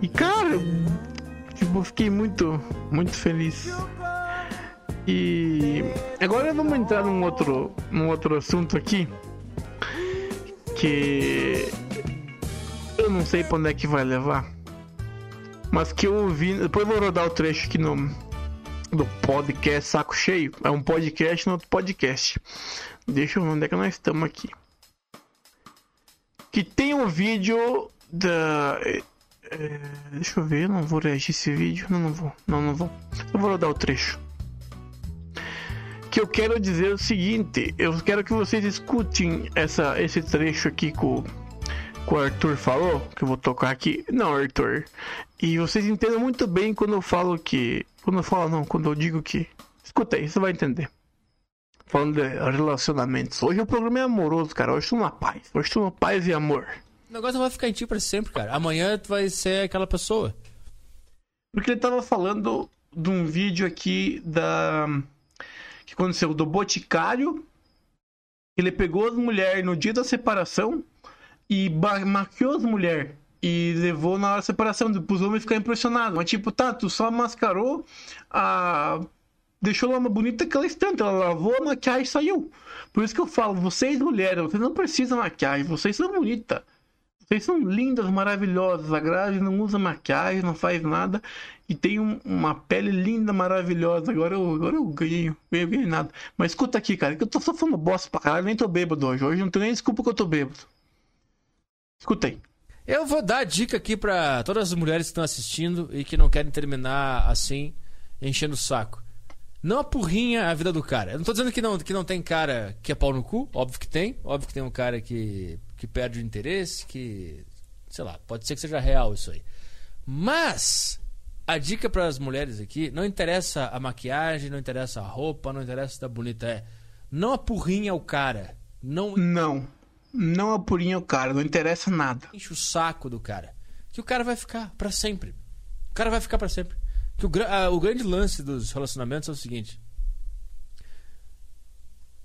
E cara, eu, tipo, fiquei muito, muito feliz. E agora vamos entrar num outro, num outro assunto aqui que eu não sei pra onde é que vai levar, mas que eu ouvi. Depois eu vou rodar o trecho aqui no do podcast Saco Cheio. É um podcast no outro podcast. Deixa eu ver onde é que nós estamos aqui. Que tem um vídeo da. é, é, deixa eu ver, não vou reagir esse vídeo. Não, não vou. Não, não vou. Eu vou rodar o trecho que eu quero dizer o seguinte: eu quero que vocês escutem essa, esse trecho aqui que o, que o Arthur falou, que eu vou tocar aqui. Não, Arthur. E vocês entendam muito bem quando eu falo que. Quando eu falo, não, quando eu digo que. Escuta aí, você vai entender. Falando de relacionamentos. Hoje o programa é amoroso, cara. Hoje estou na paz. Hoje estou na paz e amor. O negócio vai ficar em ti pra sempre, cara. Amanhã tu vai ser aquela pessoa. Porque ele tava falando de um vídeo aqui da. Que aconteceu do Boticário. Ele pegou as mulheres no dia da separação e maquiou as mulheres. E levou na hora da separação, os homens ficaram impressionados. Mas tipo, tá, tu só mascarou a. Deixou ela mais bonita que ela estante. Ela lavou a maquiagem e saiu. Por isso que eu falo, vocês mulheres, vocês não precisam maquiagem, vocês são bonitas. Vocês são lindas, maravilhosas. A Grazi não usa maquiagem, não faz nada. E tem um- uma pele linda, maravilhosa. Agora eu, agora eu ganhei, eu ganhei nada. Mas escuta aqui, cara, que eu tô só falando bosta pra caralho. Nem tô bêbado hoje. Hoje não tenho nem desculpa que eu tô bêbado. Escuta aí. Eu vou dar a dica aqui pra todas as mulheres que estão assistindo e que não querem terminar assim, enchendo o saco. Não apurrinha a vida do cara. Eu não tô dizendo que não, que não tem cara que é pau no cu, óbvio que tem. Óbvio que tem um cara que, que perde o interesse, que. Sei lá, pode ser que seja real isso aí. Mas a dica para as mulheres aqui, não interessa a maquiagem, não interessa a roupa, não interessa se tá bonita, é. Não apurrinha o cara. Não Não. Não apurinha o cara, não interessa nada. enche o saco do cara. Que o cara vai ficar pra sempre. O cara vai ficar pra sempre. Que o, ah, o grande lance dos relacionamentos é o seguinte: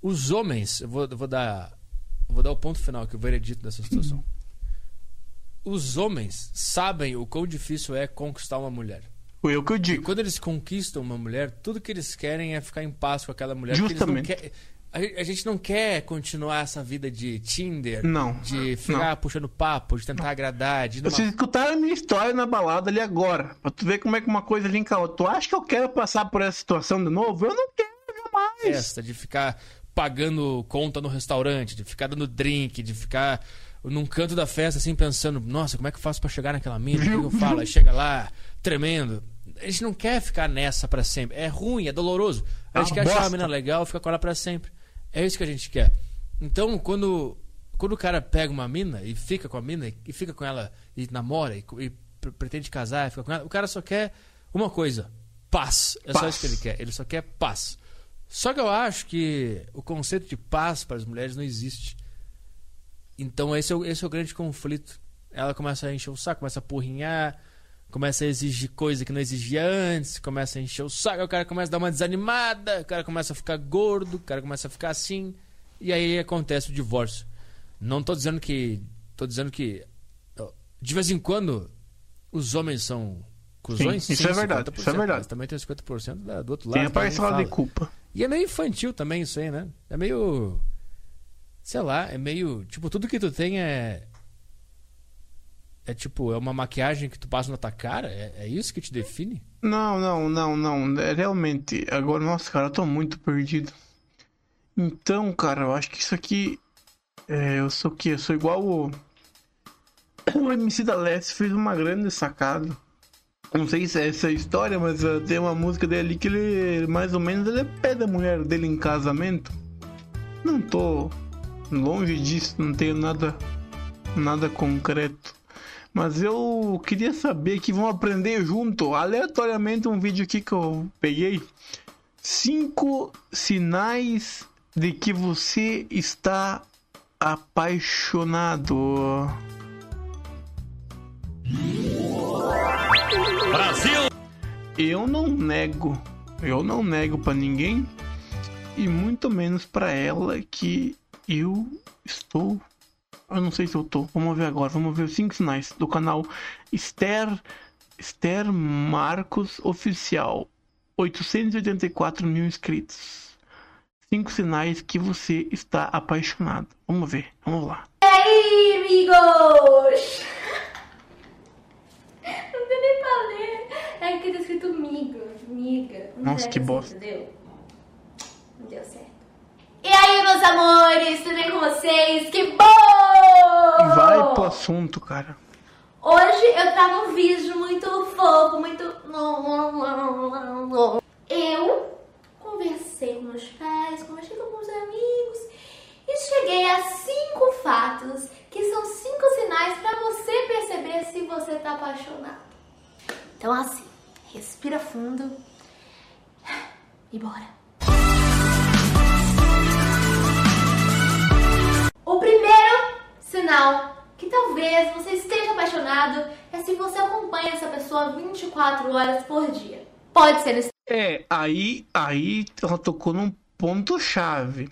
os homens, eu vou, eu vou dar, vou dar o ponto final aqui, o veredito dessa situação. Os homens sabem o quão difícil é conquistar uma mulher. Foi eu que eu E digo. quando eles conquistam uma mulher, tudo que eles querem é ficar em paz com aquela mulher. não Justamente. quer- a, gente não quer continuar essa vida de Tinder, Não. de ficar puxando papo, de tentar agradar, de numa- Vocês escutaram a minha história na balada ali agora. Pra tu ver como é que uma coisa linka a outra. Tu acha que eu quero passar por essa situação de novo? Eu não quero jamais. festa, de ficar pagando conta no restaurante, de ficar dando drink, de ficar num canto da festa assim pensando, nossa, como é que eu faço pra chegar naquela mina? O que, eu falo? Aí chega lá, tremendo. A gente não quer ficar nessa pra sempre. É ruim, é doloroso. A gente uma quer achar uma bosta. mina legal e ficar com ela pra sempre. É isso que a gente quer. Então, quando, quando o cara pega uma mina e fica com a mina e fica com ela e namora e, e pre- pretende casar e fica com ela, o cara só quer uma coisa: paz. É só Paz. isso que ele quer. Ele só quer paz. Só que eu acho que o conceito de paz para as mulheres não existe. Então esse é o, esse é o grande conflito. Ela começa a encher o saco, começa a porrinhar, começa a exigir coisa que não exigia antes, começa a encher o saco, o cara começa a dar uma desanimada, o cara começa a ficar gordo, o cara começa a ficar assim, e aí acontece o divórcio. Não tô dizendo que. tô dizendo que. De vez em quando os homens são cuzões. Sim, isso é verdade, 50%, isso é verdade. Mas também tem os 50% da- do outro lado. Tem a parcela de culpa. E é meio infantil também isso aí, né? É meio. Sei lá, é meio. Tipo, tudo que tu tem é. É tipo, é uma maquiagem que tu passa na tua cara? É, é isso que te define? Não, não, não, não. É realmente. Agora, nossa, cara, eu tô muito perdido. Então, cara, eu acho que isso aqui. É, eu sou o quê? Eu sou igual o. O MC da Leste fez uma grande sacada. Não sei se é essa história, mas uh, tem uma música dele que ele, mais ou menos, ele pede a mulher dele em casamento. Não tô longe disso, não tenho nada, nada concreto. Mas eu queria saber que vão aprender junto, aleatoriamente, um vídeo aqui que eu peguei. Cinco sinais de que você está apaixonado. Brasil! Eu não nego, eu não nego pra ninguém e muito menos pra ela que eu estou. Eu não sei se eu tô. Vamos ver agora. Vamos ver os cinco sinais do canal Esther Esther Marcos Oficial. 884 mil inscritos. Cinco sinais que você está apaixonado. Vamos ver. Vamos lá. E aí, amigos? Não tem nem pra ler. É aqui tá escrito miga, miga. Não Nossa, que bosta. Entendeu? Não deu certo. E aí, meus amores, tudo bem com vocês? Que bom! Vai pro assunto, cara. Hoje eu trago um vídeo muito fofo, muito. Eu conversei com meus pais, conversei com alguns amigos e cheguei a cinco fatos que são cinco sinais pra você perceber se você tá apaixonado. Então, assim, respira fundo e bora. O primeiro sinal que talvez você esteja apaixonado é se você acompanha essa pessoa 24 horas por dia. Pode ser no É, aí, aí ela tocou num ponto chave.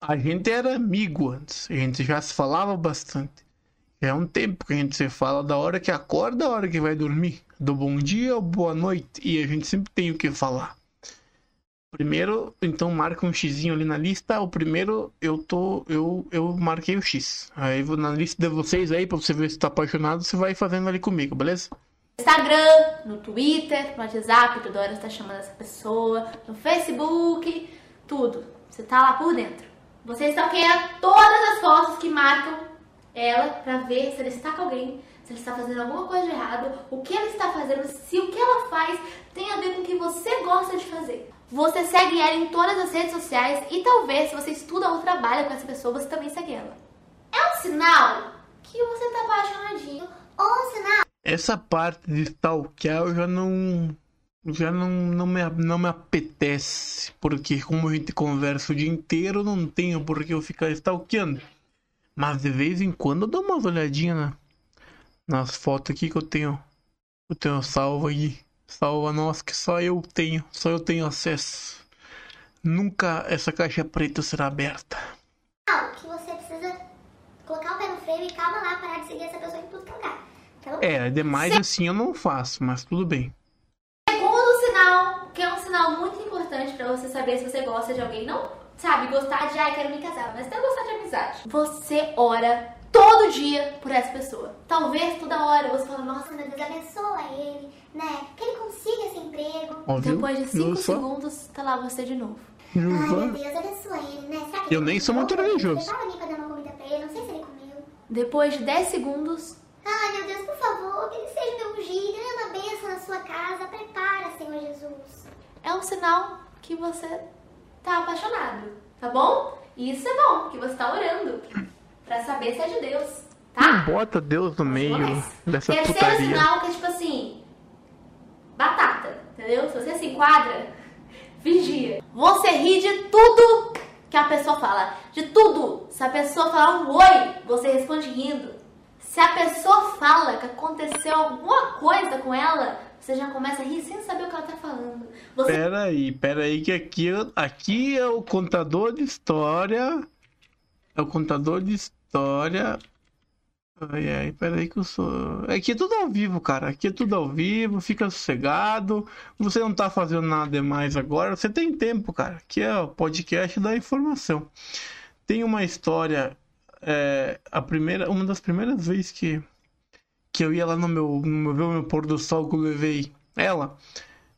A gente era amigo antes, a gente já se falava bastante. É um tempo que a gente se fala da hora que acorda, da hora que vai dormir, do bom dia ou boa noite, e a gente sempre tem o que falar. Primeiro, então marca um xizinho ali na lista. O primeiro eu tô, eu eu marquei o X. Aí vou na lista de vocês aí pra você ver se tá apaixonado, você vai fazendo ali comigo, beleza? Instagram, no Twitter, no WhatsApp, toda hora você tá chamando essa pessoa, no Facebook, tudo. Você tá lá por dentro. Você stalkeia todas as fotos que marcam ela pra ver se ela está com alguém, se ela está fazendo alguma coisa de errado, o que ela está fazendo, se o que ela faz tem a ver com o que você gosta de fazer. Você segue ela em todas as redes sociais e talvez se você estuda ou trabalha com essa pessoa, você também segue ela. É um sinal que você tá apaixonadinho. Ou um sinal Essa parte de stalkear eu já não. Já não, não, me, não me apetece. Porque como a gente conversa o dia inteiro, não tenho por que eu ficar stalkeando. Mas de vez em quando eu dou umas olhadinhas na, nas fotos aqui que eu tenho. Eu tenho salvo aí. Salva nossa que só eu tenho. Só eu tenho acesso. Nunca essa caixa preta será aberta. que você precisa colocar o pé no freio e calma lá, parar de seguir essa pessoa em tudo que é lugar. É, demais assim eu não faço, mas tudo bem. Segundo sinal, que é um sinal muito importante pra você saber se você gosta de alguém, não sabe, gostar de, ai, quero me casar, mas até gostar de amizade. Você ora todo dia por essa pessoa. Talvez toda hora você fala, nossa, Meu Deus, abençoa ele, né? Que ele consiga esse emprego. Ó, viu? depois de Viu 5 só? segundos, tá lá você de novo. Ai, Viu meu? Deus, abençoa ele, né? Será que Eu ele nem sou muito religioso. Prepara alguém pra dar uma comida pra ele, não sei se ele comeu. Depois de 10 segundos, Ai, meu Deus, por favor, que ele seja meu ungido, é uma bênção na sua casa. Prepara, Senhor Jesus. é um sinal que você tá apaixonado, tá bom? E isso é bom, que você tá orando pra saber se é de Deus, Não tá? bota Deus no meio Mas, dessa Terceiro putaria. sinal que é tipo assim, batata, entendeu? Se você se enquadra, vigia. Você ri de tudo que a pessoa fala, de tudo. Se a pessoa falar um oi, você responde rindo. Se a pessoa fala que aconteceu alguma coisa com ela, você já começa a rir sem saber o que ela tá falando. Você Pera aí, pera aí, que aqui, aqui é o contador de história. É o contador de história. Ai, ai, pera aí que eu sou. Aqui é tudo ao vivo, cara. Aqui é tudo ao vivo, fica sossegado. Você não tá fazendo nada demais agora. Você tem tempo, cara. Aqui é o podcast da informação. Tem uma história. é, a primeira, uma das primeiras vezes que, que eu ia lá no meu, no meu, meu pôr do sol que eu levei ela,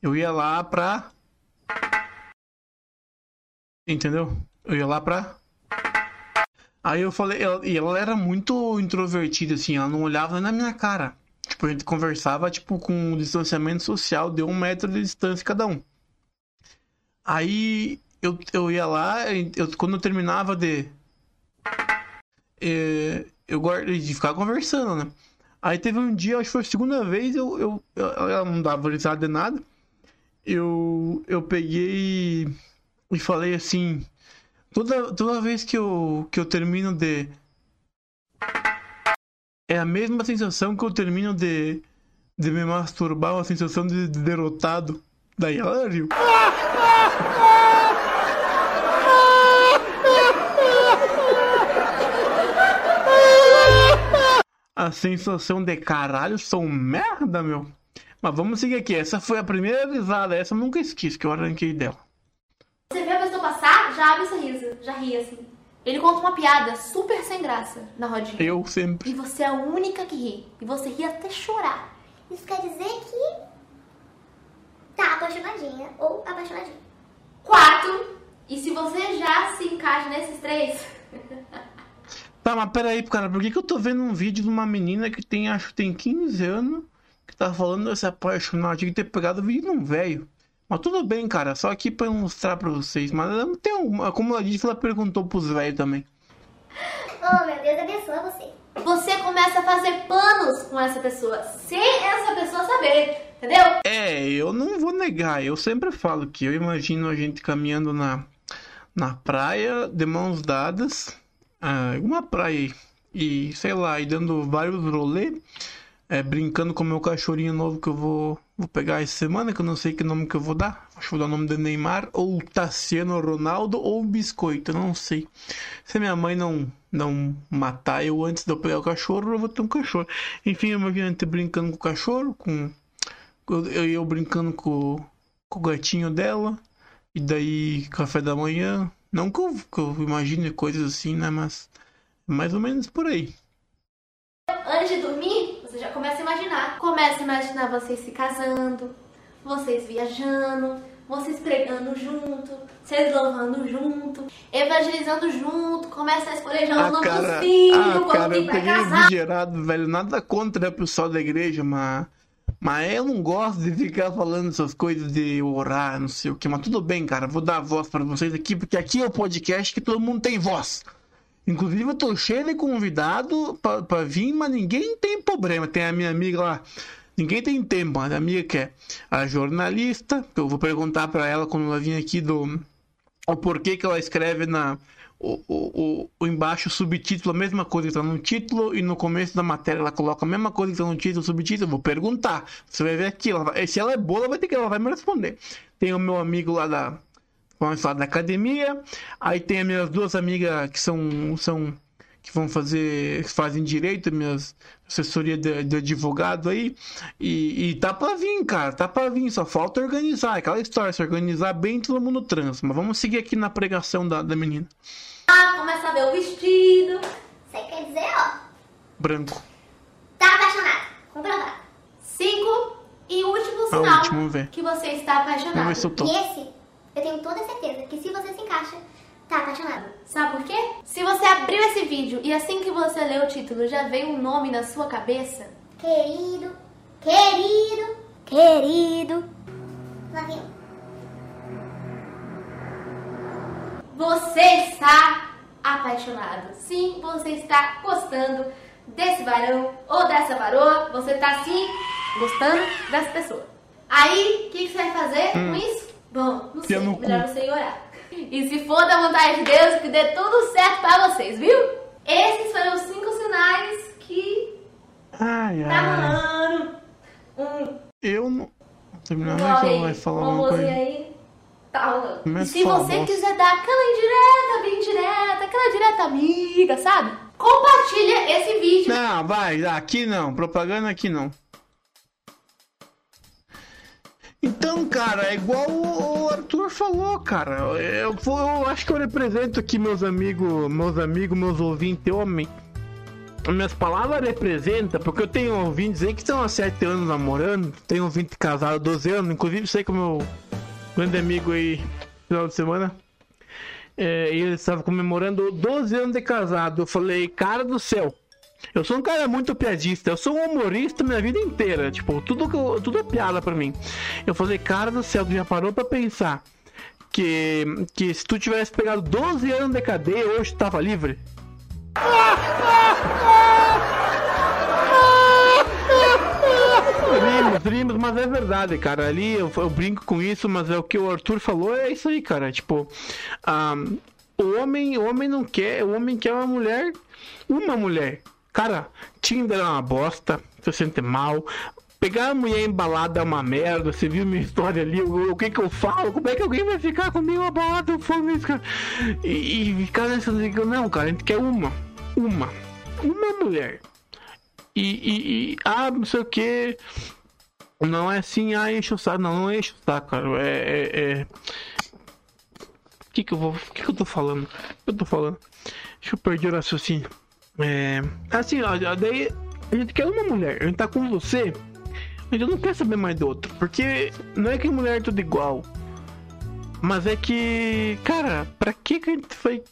eu ia lá pra. Entendeu? Eu ia lá pra. Aí eu falei, ela- e ela era muito introvertida, assim, ela não olhava na minha cara. Tipo, a gente conversava, tipo, com um distanciamento social, deu um metro de distância cada um. Aí eu, eu ia lá, eu, quando eu terminava de. eh, eu guardei de ficar conversando, né? Aí teve um dia, acho que foi a segunda vez, eu, eu, eu- não dava risada de nada. Eu, eu peguei e falei assim. Toda, toda vez que eu, que eu termino de. É a mesma sensação que eu termino de, de me masturbar, uma sensação de, de derrotado. Daí ela riu. A sensação de caralho, sou merda, meu. Mas vamos seguir aqui. Essa foi a primeira risada. Essa eu nunca esqueci que eu arranquei dela. Você vê a pessoa passar, já abre o sorriso, já ri assim. Ele conta uma piada super sem graça na rodinha. Eu sempre. E você é a única que ri. E você ri até chorar. Isso quer dizer que tá apaixonadinha ou apaixonadinho. Quatro. E se você já se encaixa nesses três, Tá, mas peraí, cara, por que, que eu tô vendo um vídeo de uma menina que tem, acho que tem 15 anos, que tá falando desse apaixonado, tinha que ter pegado o vídeo de um velho. Mas tudo bem, cara, só aqui pra eu mostrar pra vocês. Mas ela não tem um. Como ela disse, ela perguntou pros velhos também. Oh, meu Deus, abençoa você. você começa a fazer planos com essa pessoa, sem essa pessoa saber, entendeu? É, eu não vou negar, eu sempre falo que eu imagino a gente caminhando na, na praia, de mãos dadas, ah, uma praia e sei lá, e dando vários rolês, é, brincando com meu cachorrinho novo que eu vou, vou pegar essa semana, que eu não sei que nome que eu vou dar, acho que vou dar o nome de Neymar, ou Tassiano Ronaldo, ou Biscoito, não sei. Se minha mãe não, não matar eu antes de eu pegar o cachorro, eu vou ter um cachorro. Enfim, eu imagino a gente brincando com o cachorro, com eu, eu, eu brincando com, com o gatinho dela. E daí, café da manhã. Não que eu, que eu imagine coisas assim, né? Mas mais ou menos por aí. Antes de dormir, você já começa a imaginar. Começa a imaginar vocês se casando, vocês viajando, vocês pregando junto, vocês louvando junto, evangelizando junto, começa a escolher já o Ah, nome cara, dos filhos, ah, quando cara, eu peguei casar. gerado, velho. Nada contra o pessoal da igreja, mas. Mas eu não gosto de ficar falando essas coisas de orar, não sei o que. Mas tudo bem, cara. Vou dar voz pra vocês aqui, porque aqui é o podcast que todo mundo tem voz. Inclusive, eu tô cheio de convidado pra vir, mas ninguém tem problema. Tem a minha amiga lá. Ninguém tem tempo. A minha amiga que é a jornalista. Que eu vou perguntar pra ela quando ela vir aqui do. O porquê que ela escreve na. O, o, o, embaixo o subtítulo, a mesma coisa que tá no título, e no começo da matéria ela coloca a mesma coisa que tá no título, subtítulo. Vou perguntar. Você vai ver aqui. Ela vai- se ela é boa, ela vai ter que ela vai me responder. Tem o meu amigo lá da. Vamos falar da academia. Aí tem as minhas duas amigas que são. são que vão fazer, que fazem direito, minhas assessoria de, de advogado aí. E, e tá pra vir, cara, tá pra vir, só falta organizar. Aquela história, se organizar bem, todo mundo trans. Mas vamos seguir aqui na pregação da, da menina. Ah, começa a ver o vestido. Isso aí quer dizer, ó, Branco. tá apaixonado. Comprovado. Cinco e último Ah, sinal último, vamos ver. que você está apaixonado. Se eu tô. E esse, eu tenho toda certeza que se você se encaixa, tá apaixonado. Sabe por quê? Se você abriu esse vídeo e assim que você leu o título já veio um nome na sua cabeça, Querido, querido, querido. Lá vem. Você está apaixonado. Sim, você está gostando desse varão ou dessa varoa. Você está sim gostando dessa pessoa. Aí, o que, que você vai fazer com isso? Bom, não sei. Hum. No cu. Melhor você orar. E se for da vontade de Deus, que dê tudo certo pra vocês, viu? Esses foram os cinco sinais que Ai, tá rolando. Um Eu não. Terminar, não vai falar uma coisa. aí, Começa E se você quiser dar aquela indireta, bem direta, aquela direta amiga, sabe? Compartilha esse vídeo. Não, vai, aqui não, propaganda aqui não. Então, cara, é igual o Arthur falou, cara. Eu, vou- eu acho que eu represento aqui meus amigos, meus amigos, meus ouvintes homem. Minhas palavras representam, porque eu tenho ouvintes aí que estão há 7 anos namorando, tenho ouvinte casado há 12 anos, inclusive sei que o meu grande amigo aí, final de semana, é, e ele estava comemorando 12 anos de casado. Eu falei, cara do céu, eu sou um cara muito piadista, eu sou um humorista minha vida inteira. Tipo, tudo, que tudo é piada pra mim. Eu falei, cara do céu, tu já parou pra pensar que, que se tu tivesse pegado 12 anos de cadeia, hoje tava livre? Rimos, rimos, mas é verdade, cara. Ali eu, eu brinco com isso, mas é o que o Arthur falou, é isso aí, cara. Tipo, ah, o homem, o homem não quer, o homem quer uma mulher, uma mulher. Cara, Tinder é uma bosta, você sente mal. Pegar a mulher embalada é uma merda, você viu minha história ali, o, o que que eu falo? Como é que alguém vai ficar comigo abalado? Eu isso, cara. E, e nessa, não, cara, a gente quer uma, uma, uma mulher. E, e, e ah, não sei o que. Não é assim, ah, enche o saco. Não, não enche o saco, cara. É. é, é... O que que eu vou. O que que eu tô falando? O que eu tô falando? Deixa eu perder o raciocínio. É. Assim, ó, daí. A gente quer uma mulher. A gente tá com você. A gente não quer saber mais do outro. Porque não é que mulher é tudo igual. Mas é que. Cara, pra que que a gente foi.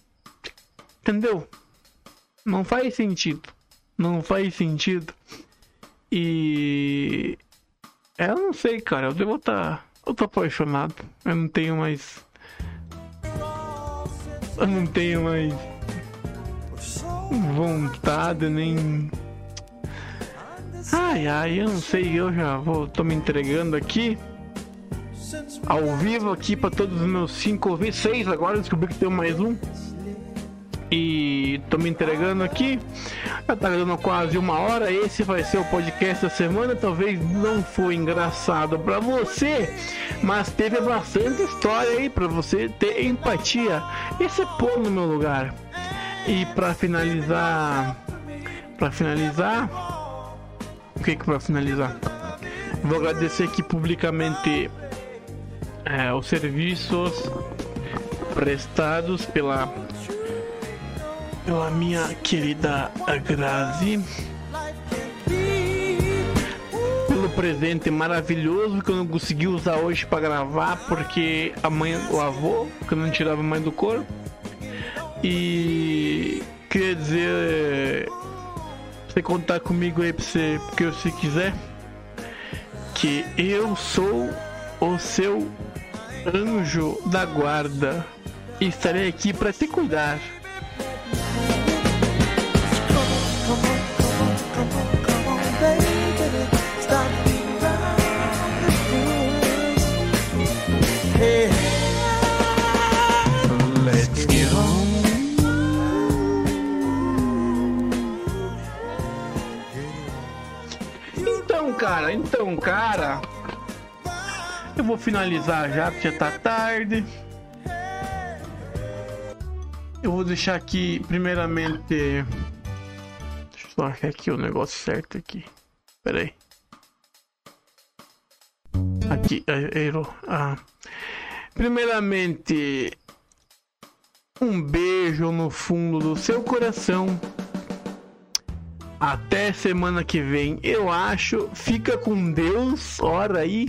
Entendeu? Não faz sentido. Não faz sentido. E. Eu não sei, cara. Eu devo estar. Eu tô apaixonado. Eu não tenho mais. Eu não tenho mais. Vontade nem. Ai, ai, eu não sei. Eu já vou. Tô me entregando aqui. Ao vivo aqui pra todos os meus cinco ouvintes. Seis agora. Descobri que tem mais um. E tô me entregando aqui. Já tá dando quase uma hora. Esse vai ser o podcast da semana. Talvez não foi engraçado pra você, mas teve bastante história aí pra você ter empatia. Esse é pôr no meu lugar. E pra finalizar, pra finalizar, o que que pra finalizar? Vou agradecer aqui publicamente é, os serviços prestados pela pela minha querida Grazi. Pelo presente maravilhoso que eu não consegui usar hoje para gravar porque a mãe, o avô, que eu não tirava mais do corpo. E queria dizer, você contar comigo aí pra você, porque você quiser, que eu sou o seu anjo da guarda e estarei aqui para te cuidar. Cara, então, cara. Eu vou finalizar já, porque já tá tarde. eu vou deixar aqui, primeiramente. Deixa eu só achar aqui o negócio certo aqui. Pera aí. Aqui, é, errou. Ah. Primeiramente, um beijo no fundo do seu coração. Até semana que vem, eu acho. Fica com Deus, ora aí.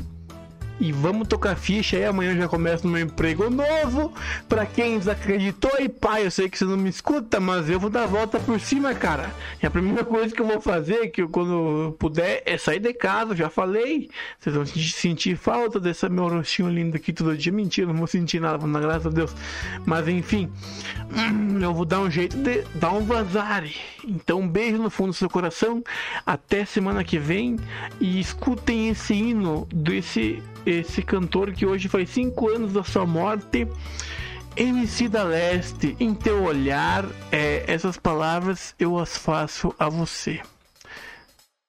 E vamos tocar ficha aí. Amanhã eu já começo meu emprego novo. Pra quem desacreditou aí, pai, eu sei que você não me escuta, mas eu vou dar a volta por cima, cara. E a primeira coisa que eu vou fazer, que eu, quando eu puder, é sair de casa. Já falei. Vocês vão sentir, sentir falta desse meu rostinho lindo aqui todo dia. Mentira, não vou sentir nada, na graça a Deus. Mas enfim, hum, eu vou dar um jeito de dar um vazare. Então, um beijo no fundo do seu coração. Até semana que vem. E escutem esse hino desse esse cantor que hoje faz cinco anos da sua morte. MC da Leste, em teu olhar, é, essas palavras eu as faço a você.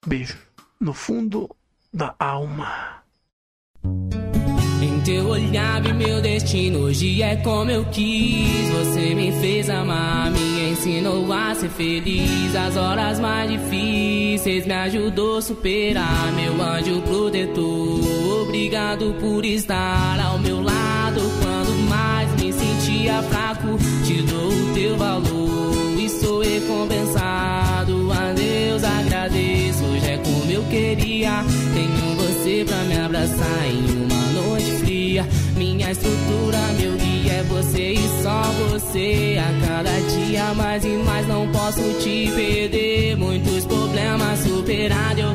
Beijo. No fundo da alma. Teu olhar vi meu destino, hoje é como eu quis. Você me fez amar, me ensinou a ser feliz. As horas mais difíceis me ajudou a superar. Meu anjo protetor, obrigado por estar ao meu lado. Quando mais me sentia fraco, te dou o teu valor e sou recompensado. A Deus agradeço, hoje é como eu queria. Tenho você pra me abraçar em. Minha estrutura, meu guia é você e só você. A cada dia mais e mais não posso te perder. Muitos problemas superados,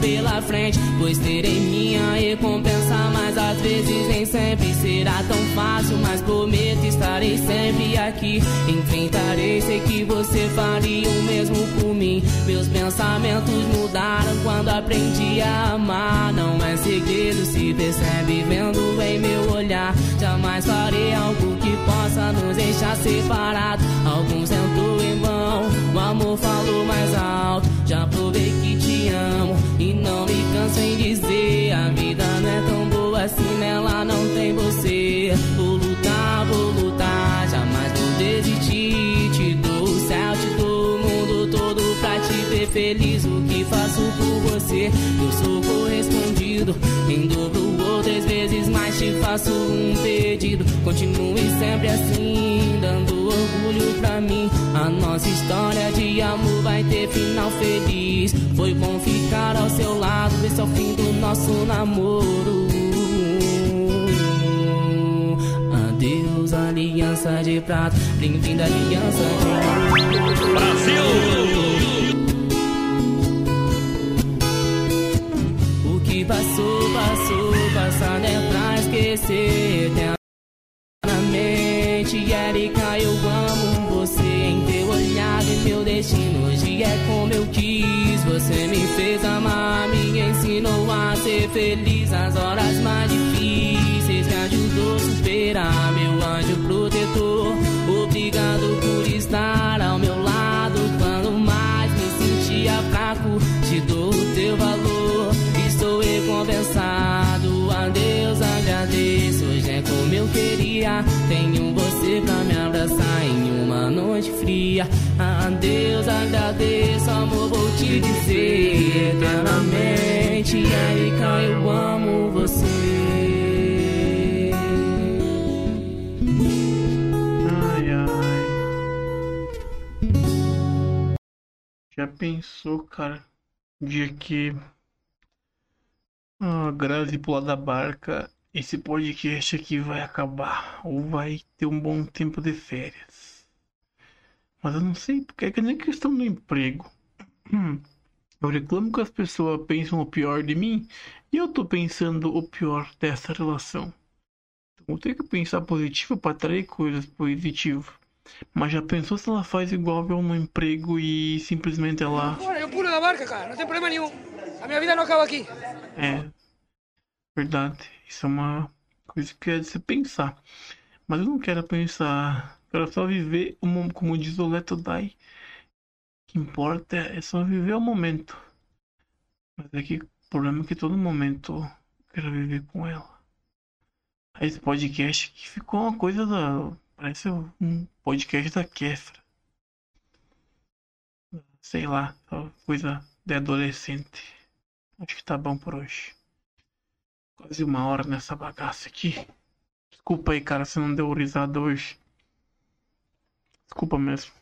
pela frente. Pois terei minha recompensa, mas às vezes nem sempre será tão fácil. Mas prometo estarei sempre aqui. Enfrentarei, sei que você faria o mesmo por mim. Meus pensamentos mudaram quando aprendi a amar. Não é segredo, se percebe vendo em meu olhar. Jamais farei algo que possa nos deixar separados. Alguns tentou em vão, o amor falou mais alto. Já provei amo e não me canso em dizer. A vida não é tão boa assim, nela não tem você. Vou lutar, vou lutar, jamais vou desistir. Te dou o céu, te dou o mundo todo pra te ver feliz. O que faço por você, eu sou correspondido. Em dobro ou três vezes mais te faço um pedido. Continue sempre assim, dando orgulho pra mim. A nossa história de amor vai ter final feliz. Foi bom ficar ao seu lado, esse é o fim do nosso namoro. Adeus, aliança de prata. Bem-vinda, aliança de Brasil! O que passou, passou, passado é pra esquecer. Hoje é como eu quis. Você me fez amar, me ensinou a ser feliz. As horas mais difíceis me ajudou a superar. Meu anjo protetor, obrigado por estar ao meu lado. Quando mais me sentia fraco, te dou o teu valor. Estou recompensado, a Deus agradeço. Hoje é como eu queria. Tenho você pra me noite fria. A Deus agradeço, amor, vou te dizer eternamente. Erika, eu amo você. Ai, ai. Já pensou, cara? Dia que a Grazi pular da barca, esse podcast aqui vai acabar. Ou vai ter um bom tempo de férias. Mas eu não sei, porque é que nem questão do emprego. Hum. Eu reclamo que as pessoas pensam o pior de mim e eu tô pensando o pior dessa relação. Então eu tenho que pensar positivo para atrair coisas positivas. Mas já pensou se ela faz igual eu no emprego e simplesmente ela. Bueno, yo pulo da barca, cara, no tem problema nenhum. A minha vida não acaba aqui. É. Verdade. Isso é uma coisa que é de se pensar. Mas eu não quero pensar. Para só viver, como, como diz o Leto Dai, o que importa é só viver o momento. Mas é que o problema é que todo momento eu quero viver com ela. Aí esse podcast que ficou uma coisa da. Parece um podcast da Kefra. Sei lá, coisa de adolescente. Acho que tá bom por hoje. Quase uma hora nessa bagaça aqui. Desculpa aí, cara, se não deu risada hoje. Desculpa mesmo.